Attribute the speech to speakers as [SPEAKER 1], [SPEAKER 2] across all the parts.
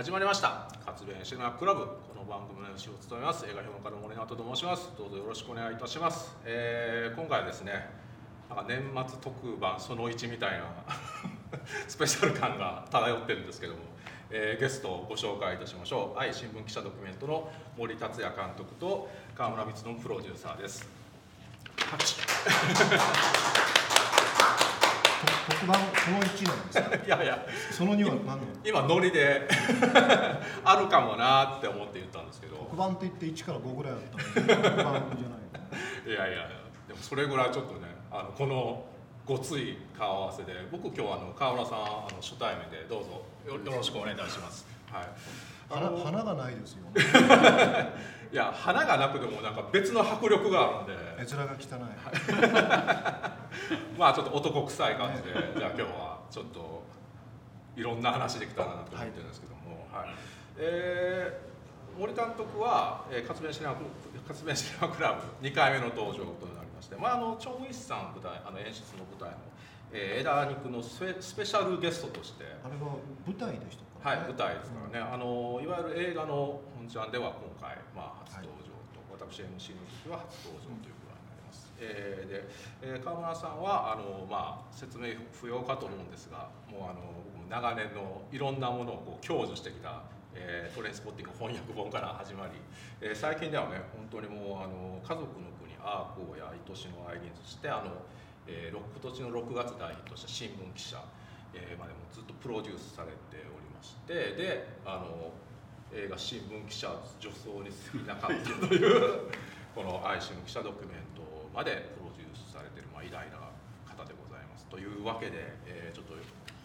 [SPEAKER 1] 始まりました。活弁シネマクラブ。この番組の MC を務めます。映画評論家の森直人と申します。どうぞよろしくお願いいたします、えー今回はですねなんか年末特番その1みたいな スペシャル感が漂ってるんですけども、えーゲストをご紹介いたしましょう。愛新聞記者ドキュメントの森達也監督と川村光のプロデューサーです。
[SPEAKER 2] 特番その1なんですか？
[SPEAKER 1] いやいや。
[SPEAKER 2] その2は何なの
[SPEAKER 1] 今ノリで あるかもなって思って言ったんですけど。
[SPEAKER 2] 特番って言って1から5ぐらいあったのに特番じゃない
[SPEAKER 1] いやいやいや。でもそれぐらいちょっとねあのこのごつい顔合わせで僕今日あの川村さんあの初対面でどうぞ。よよろしくお願いいたします。はい。あ
[SPEAKER 2] 花
[SPEAKER 1] の
[SPEAKER 2] 花がないですよ。
[SPEAKER 1] いや花がなくてもなんか別の迫力があるんで。
[SPEAKER 2] 絵面が汚い
[SPEAKER 1] まあちょっと男臭い感じでじゃあ今日はちょっといろんな話できたらなと思ってるんですけども、はい。えー森監督は、えー、活弁シネマ活弁シネマクラブ2回目の登場となりまして、まあ、あのチョン・ウィスさん舞台あの演出の舞台の、えー、枝肉のスペスペシャルゲストとして、
[SPEAKER 2] あれは舞台でしたか
[SPEAKER 1] はい、舞台ですからね、あのいわゆる映画の本ちゃんでは今回、まあ、初登場と、私 MC の時は初登場というえーで、えー川村さんはあの、まあ、説明不要かと思うんですがもうあの長年のいろんなものをこう享受してきた、えートレインスポッティング翻訳本から始まり、えー最近ではね本当にもうあの家族の国アーコーや愛しの愛人そしてあの、えー、今年の6月大ヒットした新聞記者、えーま、でもずっとプロデュースされておりましてであの映画新聞記者女装に過ぎなかったというこの愛新聞記者ドキュメント。までプロデュースされてる、まあ、偉大な方でございますというわけで、えーちょっと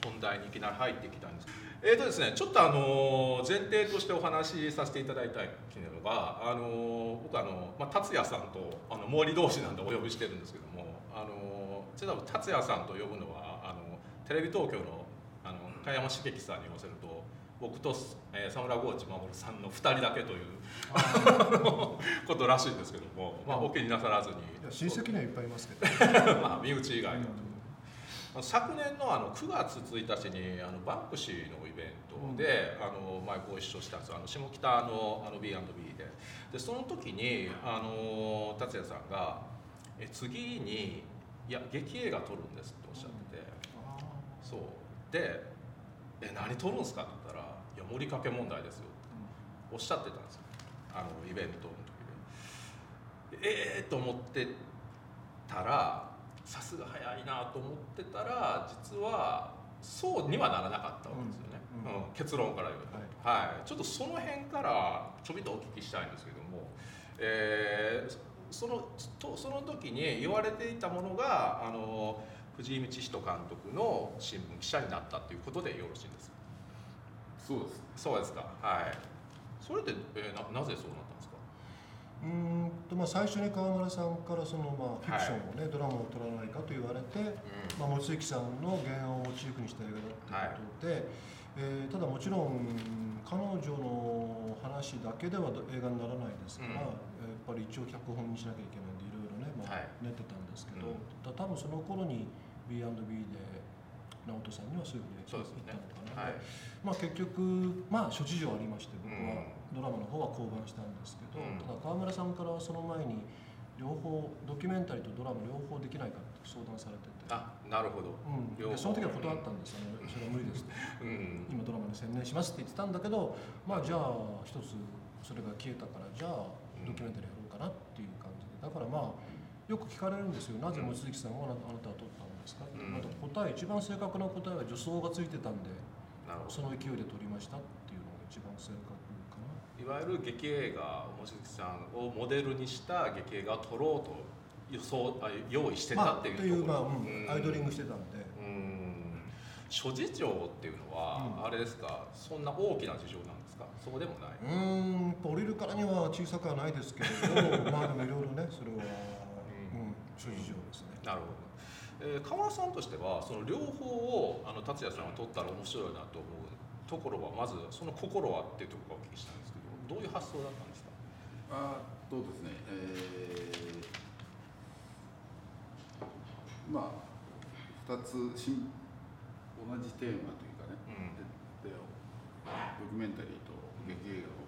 [SPEAKER 1] 本題にいきなり入ってきたんです。えーとですね、ちょっとあの前提としてお話しさせていただいたいのがあの僕あの、まあ、達也さんとあの毛利同士なんでお呼びしてるんですけどもあの実は達也さんと呼ぶのはあのテレビ東京のあの加山茂樹さんに言わせると僕と、えー、沢村河内守さんの2人だけという ことらしいんですけども、まあ、お気になさらずに。
[SPEAKER 2] 親戚にはいっぱいいますけど。
[SPEAKER 1] まあ身内以外の。昨年のあの9月1日にあのバンクシーのイベントで、あの前ご一緒したんですあの下北のあの B&B で。でその時にあの達也さんが「え次にいや劇映画撮るんです」っておっしゃってて、そう。で「え何撮るんですか?」って言ったら「盛りかけ問題ですよ」おっしゃってたんですよ。あのイベントの時で。ええー、と思ってたらさすが早いなと思ってたら実はそうにはならなかったわけですよね、
[SPEAKER 2] うんうん
[SPEAKER 1] うん。結論から言うと、はい。ちょっとその辺からちょびっとお聞きしたいんですけども、えーそのとその時に言われていたものがあの藤井道人監督の新聞記者になったということでよろしいんですか？
[SPEAKER 3] そうです。
[SPEAKER 1] そうですか。はい。それで、えーななぜそうなったんですか？
[SPEAKER 2] うーんとまあ最初に川村さんからそのまあフィクションをね、ドラマを撮らないかと言われて、まあ、望月さんの原案をモチーフにした映画だということで、えーただもちろん彼女の話だけでは映画にならないですから、
[SPEAKER 1] うん。
[SPEAKER 2] やっぱり一応脚本にしなきゃいけないんでいろいろね、まあ
[SPEAKER 1] はい。
[SPEAKER 2] 練ってたんですけど、
[SPEAKER 1] うん。
[SPEAKER 2] た多分その頃に B&B で直人さんにはそういうふうに言ったのかな、
[SPEAKER 1] はい
[SPEAKER 2] まあ、結局、まあ、諸事情ありまして僕は
[SPEAKER 1] うん
[SPEAKER 2] ドラマの方は降板したんですけど、
[SPEAKER 1] うん。
[SPEAKER 2] ただ川村さんからはその前に両方ドキュメンタリーとドラマ両方できないかって相談されてて、
[SPEAKER 1] あなるほど。
[SPEAKER 2] うん、でその時は断ったんですあのそれは無理ですと
[SPEAKER 1] うん
[SPEAKER 2] 今ドラマに専念しますって言ってたんだけどまあじゃあ一つそれが消えたからじゃあドキュメンタリーやろうかなっていう感じで。だからまあよく聞かれるんですよ。なぜ望月さんはあなたは撮ったんですかって、
[SPEAKER 1] うん。
[SPEAKER 2] 答え一番正確な答えは女装がついてたんで
[SPEAKER 1] なるほど。
[SPEAKER 2] その勢いで撮りましたっていうのが一番正確かな。い
[SPEAKER 1] わゆる劇映画望月さんをモデルにした劇映画を撮ろうと予想あ用意してたっていう
[SPEAKER 2] まあ、という、まあ
[SPEAKER 1] ところ
[SPEAKER 2] うん、アイドリングしてたんで。
[SPEAKER 1] うん。諸事情っていうのは、
[SPEAKER 2] うん。
[SPEAKER 1] あれですか？そんな大きな事情なんですか？そうでもない。う
[SPEAKER 2] ーん降りるからには小さくはないですけれどまあでもいろいろねそれは、うん、諸事情ですね
[SPEAKER 1] なるほど、えー、川村さんとしてはその両方をあの達也さんが撮ったら面白いなと思うところはまずその心はっていうところをお聞きしたいんですけどどういう発想だったんですか？
[SPEAKER 3] あーそうですね。えーまあ2つし同じテーマというかね、
[SPEAKER 1] うん。
[SPEAKER 3] でドキュメンタリーと劇映画を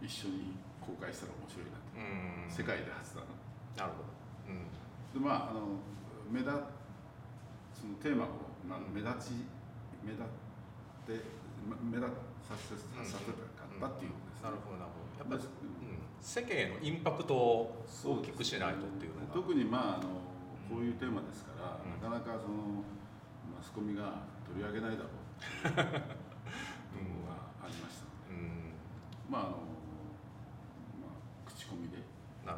[SPEAKER 3] 一緒に公開したら面白いなと、うん、世界で初だな
[SPEAKER 1] なるほど、うん、
[SPEAKER 3] でまああの目立そのテーマを、まあ、目立ち目立って目立させさせたかったっていう
[SPEAKER 1] なるほどなるほど。やっぱり、うん、世間へのインパクトを大きくしないとっていうのが、
[SPEAKER 3] ね、特にまああのこういうテーマですから、なかなかそのマスコミが取り上げないだろう。部分がありましたので、うん、まああの、まあ、口コミで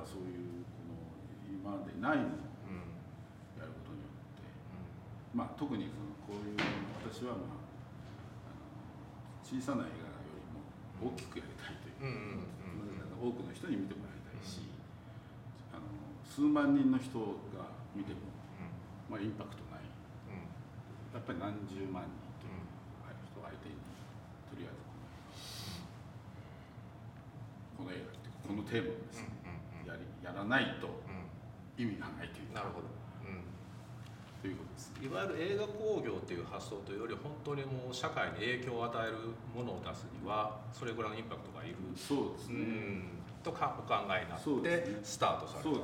[SPEAKER 3] そういうこの今までないものをやることによって、うん、まあ特にそのこういう私はまあ小さな映画よりも大きくやりたいという,、多くの人に見てもらいたいし、あの数万人の人が見ても、まあ、インパクトない、やっぱり何十万人という人相手にとりあえずこの映画ってこのテーマをですね、やりやらないと意味がないという
[SPEAKER 1] なるほど、
[SPEAKER 3] ということです。
[SPEAKER 1] いわゆる映画興行という発想というより本当にもう社会に影響を与えるものを出すにはそれぐらいのインパクトがいる。
[SPEAKER 3] そうですね、
[SPEAKER 1] とかお考えになってスタートされた、ね、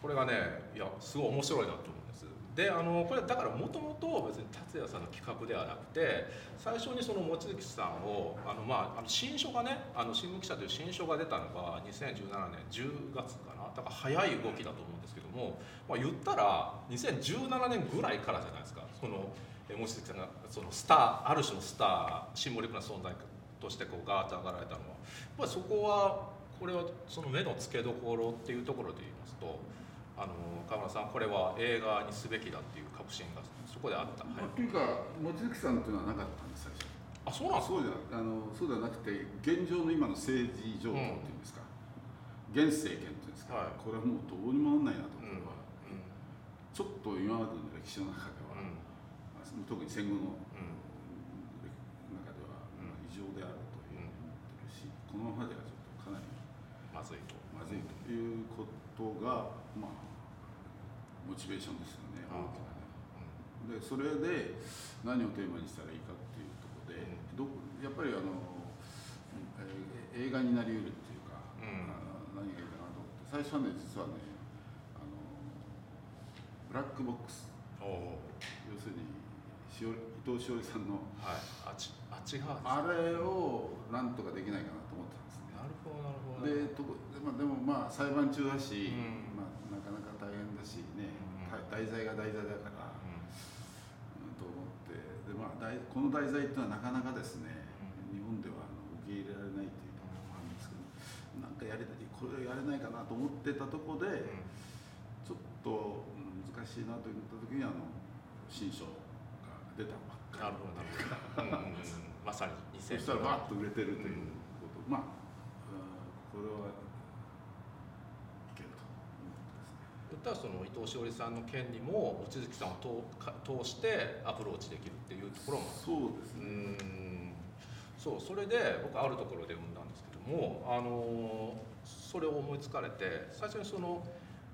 [SPEAKER 1] これがねいやすごい面白いなと思うんです。であのこれだからもともと別に達也さんの企画ではなくて最初にその望月さんをあの、まあ、あの新書がね「あの新聞記者」という新書が出たのが2017年10月かなだから早い動きだと思うんですけども、まあ、言ったら2017年ぐらいからじゃないですか。その望月さんがそのスターある種のスターシンボリックな存在としてこうガーッと上がられたのは。やっぱりそこはこれはその目の付けどころっていうところで言いますと。あの川村さんこれは映画にすべきだっていう確信がそこであった、
[SPEAKER 3] はい、というか望月さんっていうのはなかったんです最初
[SPEAKER 1] あそうなん
[SPEAKER 3] そうじゃあのそうではなくて現状の今の政治状況っていうんですか、うん、現政権んですか、はい、これはもうどうにもなんないなと、これは、うん、ちょっと今までの歴史の中では、うん、特に戦後の、中では、異常であるというふうに思ってるし、このままではちょっとかなり
[SPEAKER 1] まずいと。
[SPEAKER 3] まずいということがまあモチベーションですよね大きなね。でそれで何をテーマにしたらいいかっていうところで、どやっぱりあの、えー、映画になりうるっていうか、うん、何がいいかなと思って最初はね実はねあのブラックボックス。要するにしお伊藤詩織さんの、
[SPEAKER 1] はい、あちあっち
[SPEAKER 3] があれをなんとかできないかなと思ってたんですね。
[SPEAKER 1] なるほどなるほ
[SPEAKER 3] ど。でとまあ、でもまあ裁判中だし、うん。しね、題材が題材だから、うん、と思って。で、まあ、この題材っていうのはなかなかですね、日本ではあの受け入れられないというところもあるんですけどなんかやりこれやれないかなと思ってたとこで、ちょっと難しいなと思った時にあの新書が出たばっかり。
[SPEAKER 1] なるほどなるほど、まさに
[SPEAKER 3] そしたらバッと売れてるということ、まあこれは
[SPEAKER 1] ったらその伊藤詩織さんの件にも望月さんを通してアプローチできるっていうところも
[SPEAKER 3] そうですね。
[SPEAKER 1] そうそれで僕あるところで読んだんですけどもあのそれを思いつかれて最初にその、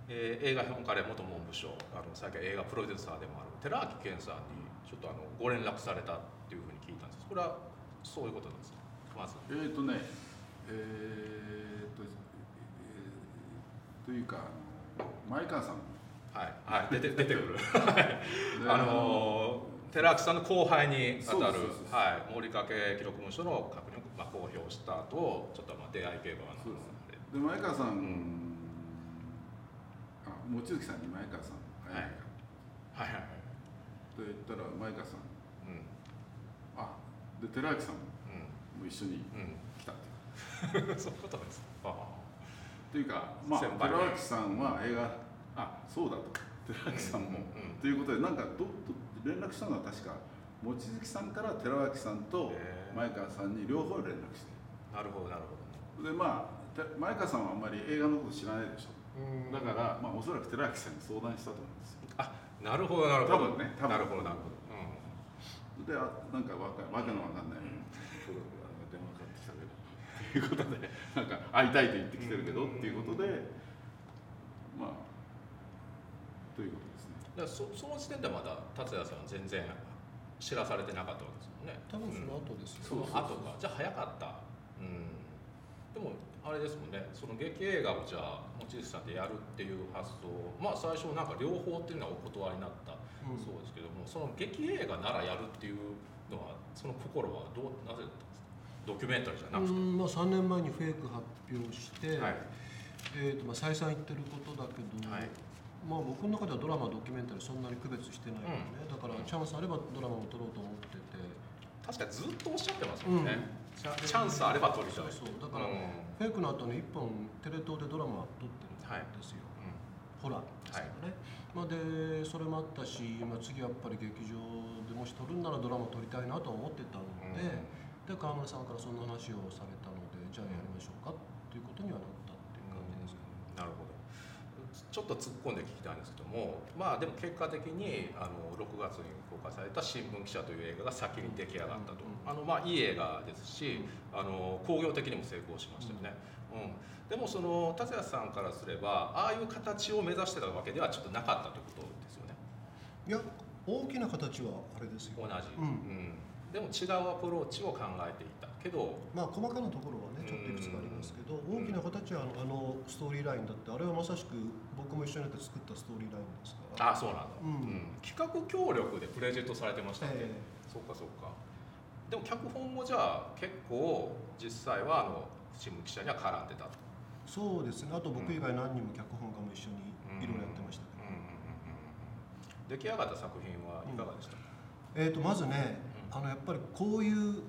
[SPEAKER 1] えー、映画評論家で元文部省あの最近映画プロデューサーでもある寺脇健さんにちょっとあのご連絡されたっていうふうに聞いたんです。これはそういうことなんですか？まず。
[SPEAKER 3] えっ、ー、とねえー、っと、えー、というか前川さん。
[SPEAKER 1] はい。はい。出て出てくる。あの寺脇さんの後輩にあたるはい。森掛記録文書の確認を、まあ、公表した後ちょっとまあ出会い系が
[SPEAKER 3] そうで前川さん、うん、あ望月さんに前川さん。
[SPEAKER 1] はい、はいはい
[SPEAKER 3] と言ったら前川さん、うん、あで寺脇さんも一緒に来たって。いう、
[SPEAKER 1] うん、そういうことです。ああ。
[SPEAKER 3] というか、まあ、寺脇さんは映画あそうだと。寺脇さんも、ということでなんかどど連絡したのは確か望月さんから寺脇さんと前川さんに両方連絡して。
[SPEAKER 1] なるほどなるほ
[SPEAKER 3] どでまあ前川さんはあんまり映画のこと知らないでしょ？だから、まあ、おそらく寺脇さんに相談したと思うんですよ。
[SPEAKER 1] あなるほどなるほ
[SPEAKER 3] ど。多分ね多分。
[SPEAKER 1] なるほどなるほど、
[SPEAKER 3] うん、であなんかわかわけのわかんない、うん。いうことで なんか会いたいと言ってきてるけどっていうことでまあということですね。
[SPEAKER 1] だそその時点でまだ達也さんは全然知らされてなかったわけですもんね。
[SPEAKER 2] 多分その後です
[SPEAKER 1] よ、その後か。じゃあ早かった。うんでもあれですもんね。その劇映画をじゃあ望月さんでやるっていう発想まあ最初なんか両方っていうのはお断りになった。そうですけども、その劇映画ならやるっていうのはその心はどうなぜだったんですか？ドキュメンタリーじゃなくて、
[SPEAKER 2] まあ、3年前にフェイク発表して、はい、えーとまあ、再三言ってることだけど、はい、まあ、僕の中ではドラマドキュメンタリーそんなに区別してないよね、うん、だからチャンスあればドラマも撮ろうと思ってて。
[SPEAKER 1] 確かにずっとおっしゃってますもんね、うん、チャンスあれば撮りたい。
[SPEAKER 2] そうだから、うん、フェイクの後に1本テレ東でドラマ撮ってるんですよ、はい、ホラーですからね、はい、まあ、でそれもあったし、まあ、次やっぱり劇場でもし撮るんならドラマ撮りたいなと思ってたので、で川村さんからそんな話をされたのでじゃあやりましょうかっていうことにはなったっていう感じです
[SPEAKER 1] なるほどちょっと突っ込んで聞きたいんですけどもまあでも結果的にあの6月に公開された「新聞記者」という映画が先に出来上がったと、あのまあいい映画ですしあの興行的にも成功しましたよね、うん、でもその達也さんからすればああいう形を目指してたわけではちょっとなかったということですよね。
[SPEAKER 2] いや大きな形はあれですよ。
[SPEAKER 1] 同じ、うん、うん。でも違うアプローチを考えていたけど
[SPEAKER 2] まあ細かなところはねちょっといくつかありますけど大きな形はあのストーリーラインだってあれはまさしく僕も一緒になって作ったストーリーラインですから。
[SPEAKER 1] あそうなん。だ、うん、企画協力でプレゼントされてました。ね、え。ー、そっかそっか。でも脚本もじゃあ結構実際はあの新聞記者には絡んでた
[SPEAKER 2] そうですね。あと僕以外何人も脚本家も一緒にいろいろやってましたけど、
[SPEAKER 1] 出来上がった作品はいかがでしたか、
[SPEAKER 2] うん、えーと、まずねあのやっぱりこういう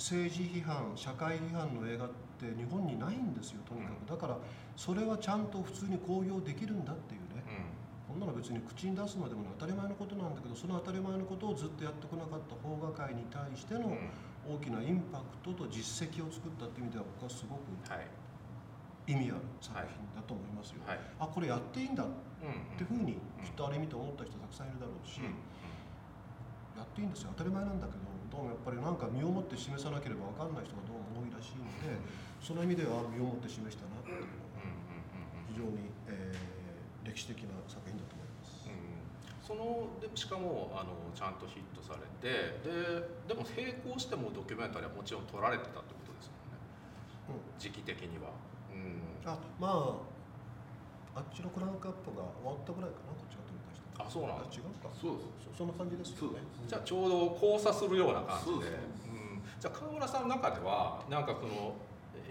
[SPEAKER 2] 政治批判社会批判の映画って日本にないんですよとにかく、だからそれはちゃんと普通に興行できるんだっていうね、こんなの別に口に出すまでも当たり前のことなんだけどその当たり前のことをずっとやってこなかった邦画界に対しての大きなインパクトと実績を作ったっていう意味では僕はすごく意味ある作品だと思いますよ。はい、あこれやっていいんだっていうふうにきっとあれ見て思った人たくさんいるだろうし、やっていいんですよ。当たり前なんだけどどうもやっぱりなんか身をもって示さなければ分かんない人がどうも多いらしいのでその意味では身をもって示したなっていうのが非常に、えー、歴史的な作品だと思います。
[SPEAKER 1] そのでしかもあのちゃんとヒットされてででも並行してもドキュメンタリーはもちろん撮られてたってことですもんね、うん、時期的には。うん、
[SPEAKER 2] あまああっちのクランクアップが終わったぐらいかなこっちが
[SPEAKER 1] あそうなん
[SPEAKER 2] 違うか。
[SPEAKER 3] そうそ
[SPEAKER 2] うそんな感じですよね。
[SPEAKER 1] じゃあちょうど交差するような感じで。うん、じゃあ川村さんの中ではなんかこの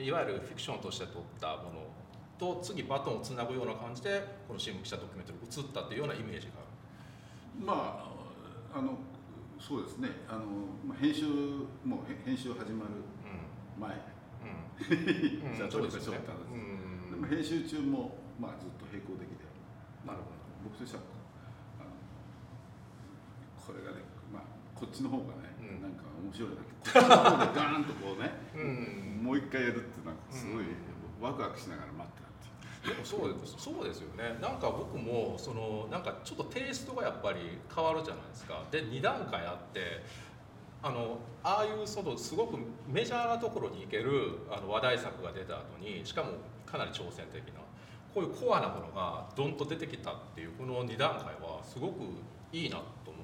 [SPEAKER 1] いわゆるフィクションとして撮ったものと次バトンをつなぐような感じでこの新聞記者ドキュメンタリー映ったっていうようなイメージが。ある
[SPEAKER 3] まああのそうですね。あの、まあ、編集もう編集始まる前、うん。うん、じゃあちょっとしょったんです、うん、でも編集中も、まあ、ずっと並行的で。
[SPEAKER 1] なるほど。
[SPEAKER 3] 僕としてはこれがね、まあ、こっちの方がね、うん、なんか面白いなこっちの方でガーンとこうね、うん、もう一回やるってなんかすごいワクワクしながら待って
[SPEAKER 1] たっていう。でもそうです。そうですよね。なんか僕もそのなんかちょっとテイストがやっぱり変わるじゃないですか。で2段階あってあのああいうそのすごくメジャーなところに行けるあの話題作が出た後にしかもかなり挑戦的なこういうコアなものがどんと出てきたっていうこの2段階はすごくいいなと思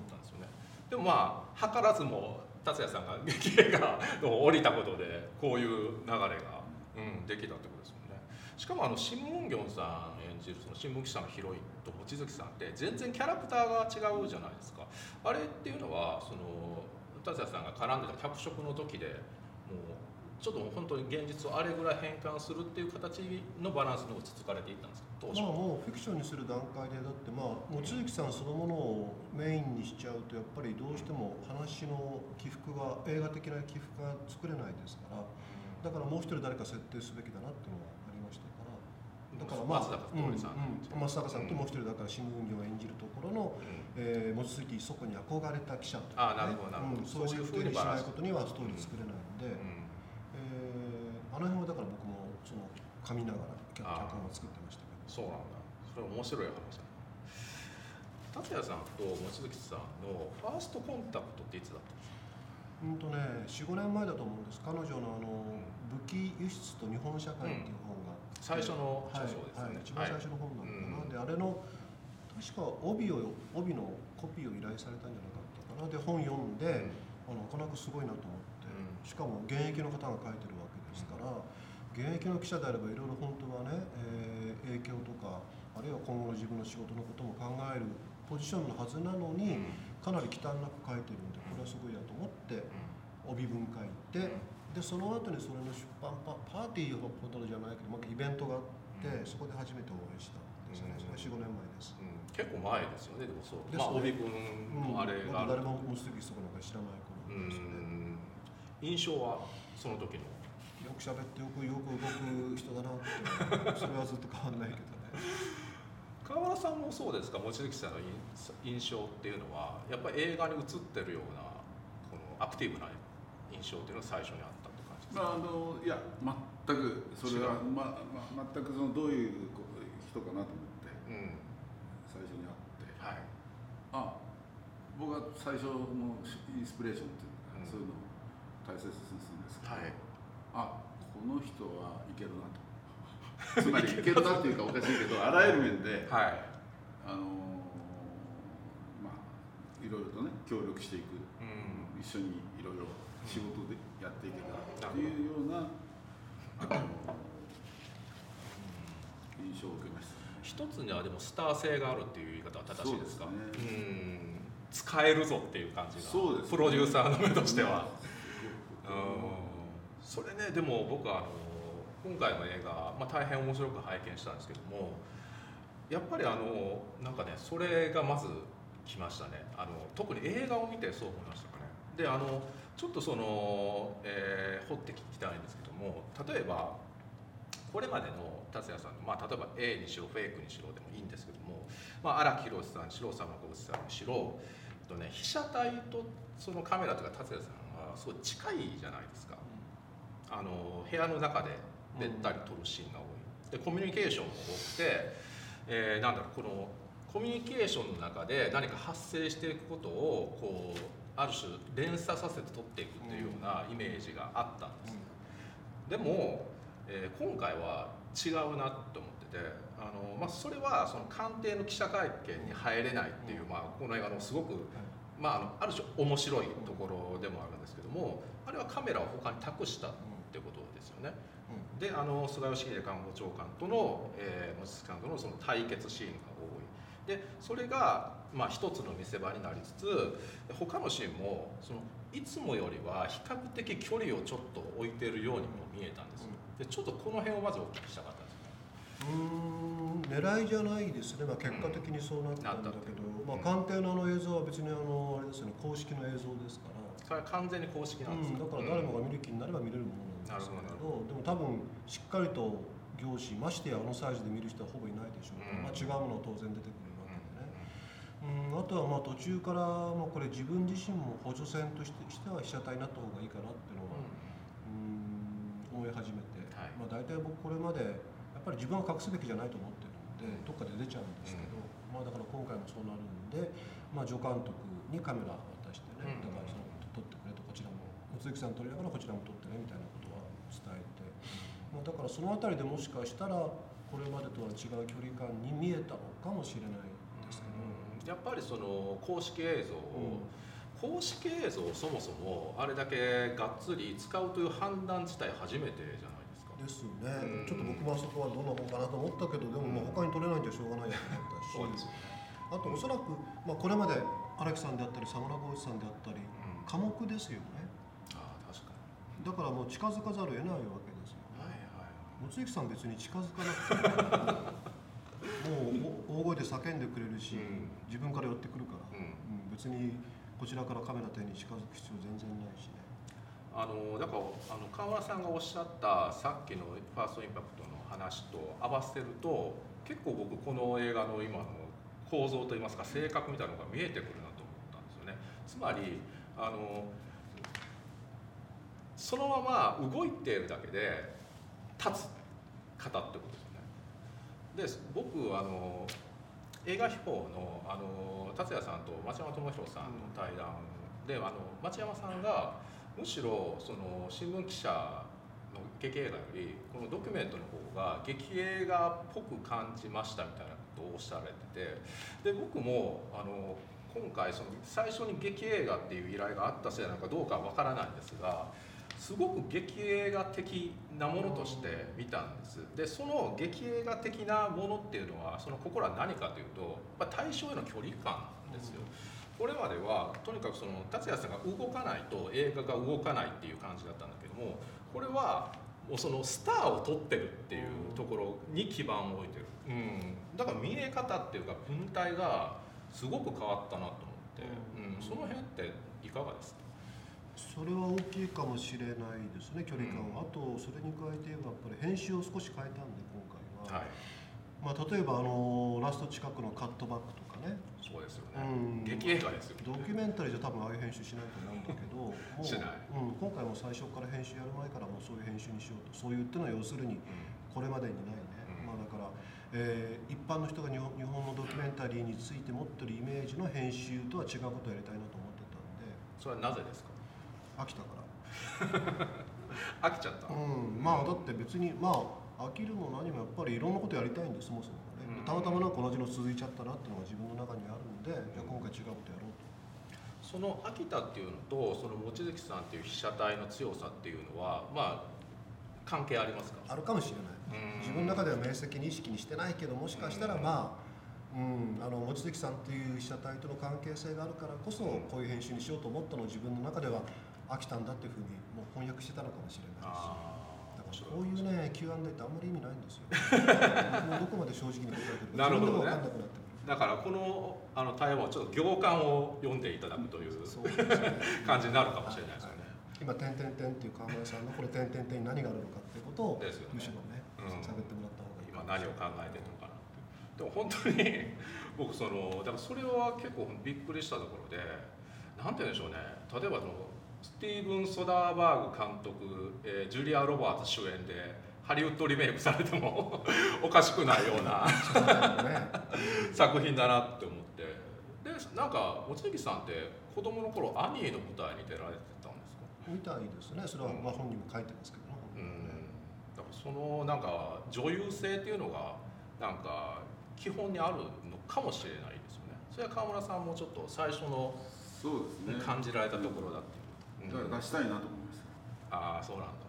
[SPEAKER 1] でもまあ図らずも達也さんが劇映画を降りたことでこういう流れが、うん、できたってことですよね。しかもあのシン・ムンギョンさん演じるその新聞記者のヒロインと望月さんって全然キャラクターが違うじゃないですか。あれっていうのはその達也さんが絡んでた脚色の時でもうちょっと本当に現実をあれぐらい変換するっていう形のバランスのつつかれていったんですか？
[SPEAKER 2] まあもうフィクションにする段階でだってまあ望月さんそのものをメインにしちゃうとやっぱりどうしても話の起伏が映画的な起伏が作れないですからだからもう一人誰か設定すべきだなっていうのはありましたからだからまあ松坂さん、うん。うん、松坂さんともう一人だから新聞業を演じるところの、うん、えー、望月そこに憧れた記者と
[SPEAKER 1] か、ね、あなるほどなるほど、うん、
[SPEAKER 2] そういうふうにしないことにはストーリー作れないので、うん。あの辺はだから僕もその噛みながら脚本を作ってました
[SPEAKER 1] そうなんだ。それ面白い話だ。達也さんと望月さんのファーストコンタクトっていつだったんですか？
[SPEAKER 2] うんとね45年前だと思うんです。彼女のあの武器輸出と日本社会っていう本が、うん、
[SPEAKER 1] 最初の著書です
[SPEAKER 2] ね、はいはい、一番最初の本なのかな、はい、であれの確か帯を帯のコピーを依頼されたんじゃなかったかかな。で本読んで、あのなかなかすごいなと思って、しかも現役の方が書いてるわけですから、現役の記者であればいろいろ本当はね、えー、影響とかあるいは今後の自分の仕事のことも考えるポジションのはずなのに、かなり忌憚なく書いてるんでこれはすごいなと思って帯文書いてでその後にそれの出版パパーティーほどじゃないけど、まあ、イベントがあってそこで初めてお会いしたんですね、それ45年前です、
[SPEAKER 1] 結構前ですよねでもそう。で、ね、まあ、帯君のあれが、
[SPEAKER 2] 誰も望月そこなんか知らない頃ですね。
[SPEAKER 1] 印象はその時の？
[SPEAKER 2] よく喋ってよくよく動く人だなって。それはずっと変わんないけどね。
[SPEAKER 1] 川村さんもそうですか？望月さんの印象っていうのはやっぱり映画に映ってるようなこのアクティブな印象っていうのが最初にあったって感じですか、
[SPEAKER 3] まあ、あのいや全くそれは、ままあ、全くそのどういう人かなと思って、うん、最初に会って、はい、あ僕は最初のインスピレーションっていうか、うん、そういうのを大切にするんですけど、はい、あこの人はいけるなと。つまりいけるなっていうかおかしいけどあらゆる面で、はい、あのまあいろいろとね協力していく、うん、一緒にいろいろ仕事でやっていけたらっていうような、あの印象を受けました、ね、
[SPEAKER 1] 一つにはでもスター性があるっていう言い方は正しいですか、ね、うん。使えるぞっていう感じが。そうです、ね、プロデューサーの目としては。うん、それねでも僕はあの今回の映画、まあ、大変面白く拝見したんですけどもやっぱりあのなんかねそれがまず来ましたねあの特に映画を見てそう思いましたかねであのちょっとその、えー、掘って聞きたいんですけども例えばこれまでの達也さんの、まあ、例えば A にしろフェイクにしろでもいいんですけども、まあ、荒木宏さんにしろ佐野小口さんにしろと、ね、被写体とそのカメラとか達也さんはすごい近いじゃないですか。あの部屋の中でべったり取るシーンが多い。でコミュニケーションも多くて、えー、なんだろうこのコミュニケーションの中で何か発生していくことをこうある種連鎖させて取っていくっていうようなイメージがあったんです、でも、えー、今回は違うなと思っててあの、まあ、それはその官邸の記者会見に入れないっていう、まあ、この映画のすごく、まあ、あのある種面白いところでもあるんですけどもあれはカメラを他に託したってことですよね。であの菅義偉官房長官との、えー、望月さんとのその対決シーンが多い。でそれが、まあ、一つの見せ場になりつつ他のシーンもそのいつもよりは比較的距離をちょっと置いてるようにも見えたんですよ。でちょっとこの辺をまずお聞きしたかったです
[SPEAKER 2] うん狙いじゃないですね、まあ、結果的にそうなったんだけど、うん、まあ、官邸のあの映像は別にあのあれですよね。公式の映像ですから。
[SPEAKER 1] それは完全に公式なんです、
[SPEAKER 2] うん、だから誰もが見る気になれば見れるものなんですけど。でも多分しっかりと業種ましてやあのサイズで見る人はほぼいないでしょう。から、まあ、違うもの当然出てくるわけでね、うん、あとはまあ途中から、まあ、これ自分自身も補助線としてしては被写体になった方がいいかなっていうのは、うん、思い始めて、はい、まあ、大体僕これまでやっぱり自分は隠すべきじゃないと思ってるんでどっかで出ちゃうんですけど、まあ、だから今回もそうなるんで、まあ、助監督にカメラ渡してね、だからその鈴木さん撮りながらこちらも撮ってねみたいなことだからその辺りでもしかしたらこれまでとは違う距離感に見えたのかもしれないですけど、
[SPEAKER 1] やっぱりその公式映像。を、うん。公式映像をそもそもあれだけがっつり使うという判断自体初めてじゃない
[SPEAKER 2] ですか。ですね、うん、ちょっと僕もあそこはどんなもんかなと思ったけどでもまあ他に撮れないんじゃしょうがないと思ったし、あとおそらく、まあ、これまで荒木さんであったり佐村浩一さんであったり、科目ですよね。だからもう近づかざるを得ないわ望月さん別に近づかなくてもう大声で叫んでくれるし、うん、自分から寄ってくるから、うん、別にこちらからカメラ手に近づく必要全然ないしね。
[SPEAKER 1] あのだからあの川村さんがおっしゃったさっきのファーストインパクトの話と合わせると結構僕この映画の今の構造といいますか性格みたいなのが見えてくるなと思ったんですよね。つまりあのそのまま動いているだけで立つ方ってことですよね。で僕あの映画秘宝のあの達也さんと町山智博さんの対談であの町山さんがむしろその新聞記者の劇映画よりこのドキュメントの方が劇映画っぽく感じましたみたいなことをおっしゃられててで僕もあの今回その最初に劇映画っていう依頼があったせいなのかどうかわからないんですがすごく劇映画的なものとして見たんです。でその劇映画的なものっていうのはその心は何かというと対象への距離感ですよ、これまではとにかくその達也さんが動かないと映画が動かないっていう感じだったんだけどもこれはもうそのスターを取ってるっていうところに基盤を置いてる、うん、だから見え方っていうか文体がすごく変わったなと思って、うん、その辺っていかがですか？
[SPEAKER 2] それは大きいかもしれないですね距離感は、うん、あとそれに加えて言えばやっぱり編集を少し変えたんで今回は、はい、まあ、例えばあのラスト近くのカットバックとかね。
[SPEAKER 1] そうですよね、うん、劇映画ですよ、
[SPEAKER 2] ね、ドキュメンタリーじゃ多分ああいう編集しないと思うんだけど もう、
[SPEAKER 1] しない、
[SPEAKER 2] うん、今回も最初から編集やる前からもうそういう編集にしようと。そういうっていうのは要するにこれまでにないね、うん、まあ、だから、えー、一般の人が日本日本のドキュメンタリーについて持ってるイメージの編集とは違うことをやりたいなと思ってたんで。
[SPEAKER 1] それはなぜですか？
[SPEAKER 2] 飽きたから。
[SPEAKER 1] 飽きちゃった。
[SPEAKER 2] うん。まあだって別にまあ飽きるも何もやっぱりいろんなことやりたいんですそもそもたまたまなんか同じの続いちゃったなっていうのが自分の中にあるんで、じゃあ今回違うことやろうと。
[SPEAKER 1] その秋田っていうのとその望月さんっていう被写体の強さっていうのはまあ関係ありますか？
[SPEAKER 2] あるかもしれない。自分の中では明晰に意識にしてないけどもしかしたらまあうん、あの望月さんっていう被写体との関係性があるからこそこういう編集にしようと思ったのを自分の中では飽きたんだっていうふうにもう翻訳してたのかもしれないし。こういうね Q&A ってあんまり意味ないんですよ。もうどこまで正直に答えてる
[SPEAKER 1] なるほどね。だからこのあの対話はちょっと行間を読んでいただくという、う感じになるかもしれないですよね、
[SPEAKER 2] 今「てんてんてん」っていう川村さんのこれ「てんてんてん」に何があるのかっていうことを、ね、むしろね喋、ってもらった方がいい
[SPEAKER 1] 今何を考えてるのかなって。でも本当に僕そのだからそれは結構びっくりしたところでなんて言うんでしょうね。例えばそのスティーブン・ソダーバーグ監督、えー、ジュリア・ロバーツ主演でハリウッドリメイクされても おかしくないような 作品だなって思って。でなんか望月さんって子供の頃アニーの舞台に出られてたんですか？
[SPEAKER 2] みたいですね。それはまあ本人も書いてますけど、
[SPEAKER 1] うん、だからそのなんか女優性っていうのがなんか基本にあるのかもしれないですよね。それは川村さんもちょっと最初のそうですね。感じられたところだって
[SPEAKER 3] いう、だから出したいなと思います。
[SPEAKER 1] ああそうなんだ。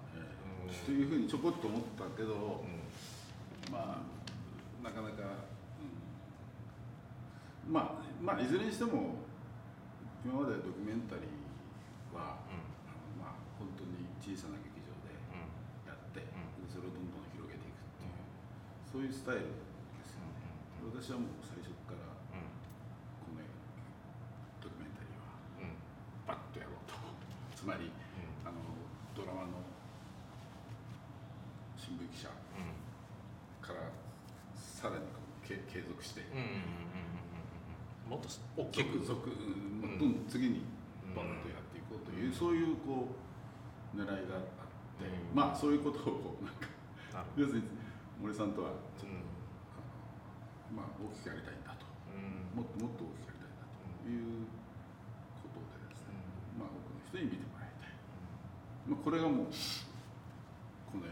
[SPEAKER 3] というふうにちょこっと思ったけど、まあなかなか、うん、まあまあいずれにしても今までドキュメンタリーは、まあ本当に小さな劇場でやって、それをどんどん広げていくっていう、そういうスタイルですよね、私はもう最初からこのドキュメンタリーはバッとやろうとつまり、あのドラマの新聞記者からさらに継続して、
[SPEAKER 1] もっと大きく。
[SPEAKER 3] 続、うん、次にバンとやっていこうという、そういうこう狙いがあって、まあそういうことをなんか要するに森さんとはちょっと、まあ大きくやりたいんだと、もっともっと大きくやりたいんだということでですね、まあ多くの人に見てまあ、これがもうこの映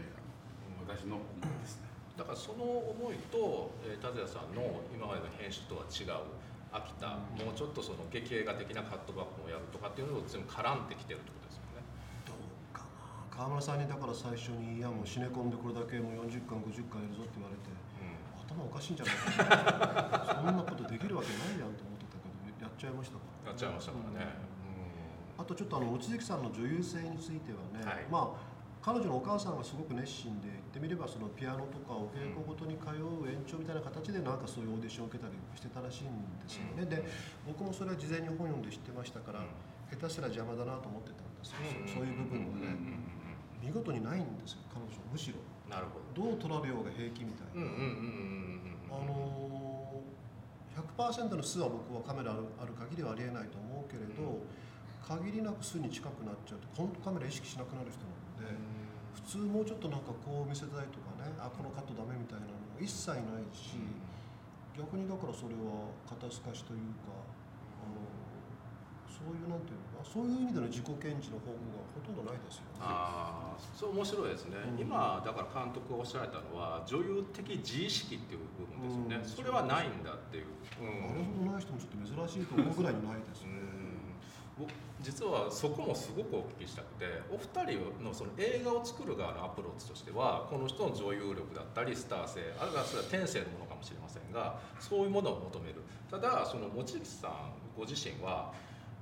[SPEAKER 3] 画私の思いですね。
[SPEAKER 1] だからその思いと、えー、達也さんの今までの編集とは違う飽きた、もうちょっとその劇映画的なカットバックをやるとかっていうのを全部絡んできてるってことですよね。
[SPEAKER 2] どうかな。川村さんにだから最初に「いやもうシネコンでこれだけもう40巻50巻やるぞ」って言われて、うん、頭おかしいんじゃないかなそんなことできるわけないやんと思ってたけどやっちゃいましたか？ら
[SPEAKER 1] やっちゃいましたからね、
[SPEAKER 2] うん、あとちょっとあの望月さんの女優性についてはね、はい、まあ彼女のお母さんがすごく熱心で言ってみればそのピアノとかお稽古ごとに通う延長みたいな形でなんかそういうオーディションを受けたりしてたらしいんですよね、で僕もそれは事前に本読んで知ってましたから、下手すら邪魔だなと思ってたんですよ、そういう部分はね、見事にないんですよ彼女むしろ。
[SPEAKER 1] なるほ
[SPEAKER 2] ど。どう取られようが平気みたいな。あの100%の数は僕はカメラある限りはありえないと思うけれど、限りなく数に近くなっちゃうと本当カメラ意識しなくなる人なので。普通もうちょっとなんかこう見せたいとかねあこのカットダメみたいなのが一切ないし、逆にだからそれは肩透かしというかあのそういうなんていうのかそういう意味での自己顕示の方法がほとんどないですよ、ね、
[SPEAKER 1] ああそう面白いですね、うん、今だから監督がおっしゃられたのは女優的自意識っていう部分ですよね、うん、それはないんだっていう、
[SPEAKER 2] うん、あれほどない人もちょっと珍しいと思うぐらいにないですね、
[SPEAKER 1] 僕実はそこもすごくお聞きしたくてお二人のその映画を作る側のアプローチとしてはこの人の女優力だったりスター性あるいはそれは天性のものかもしれませんがそういうものを求める。ただその望月さんご自身は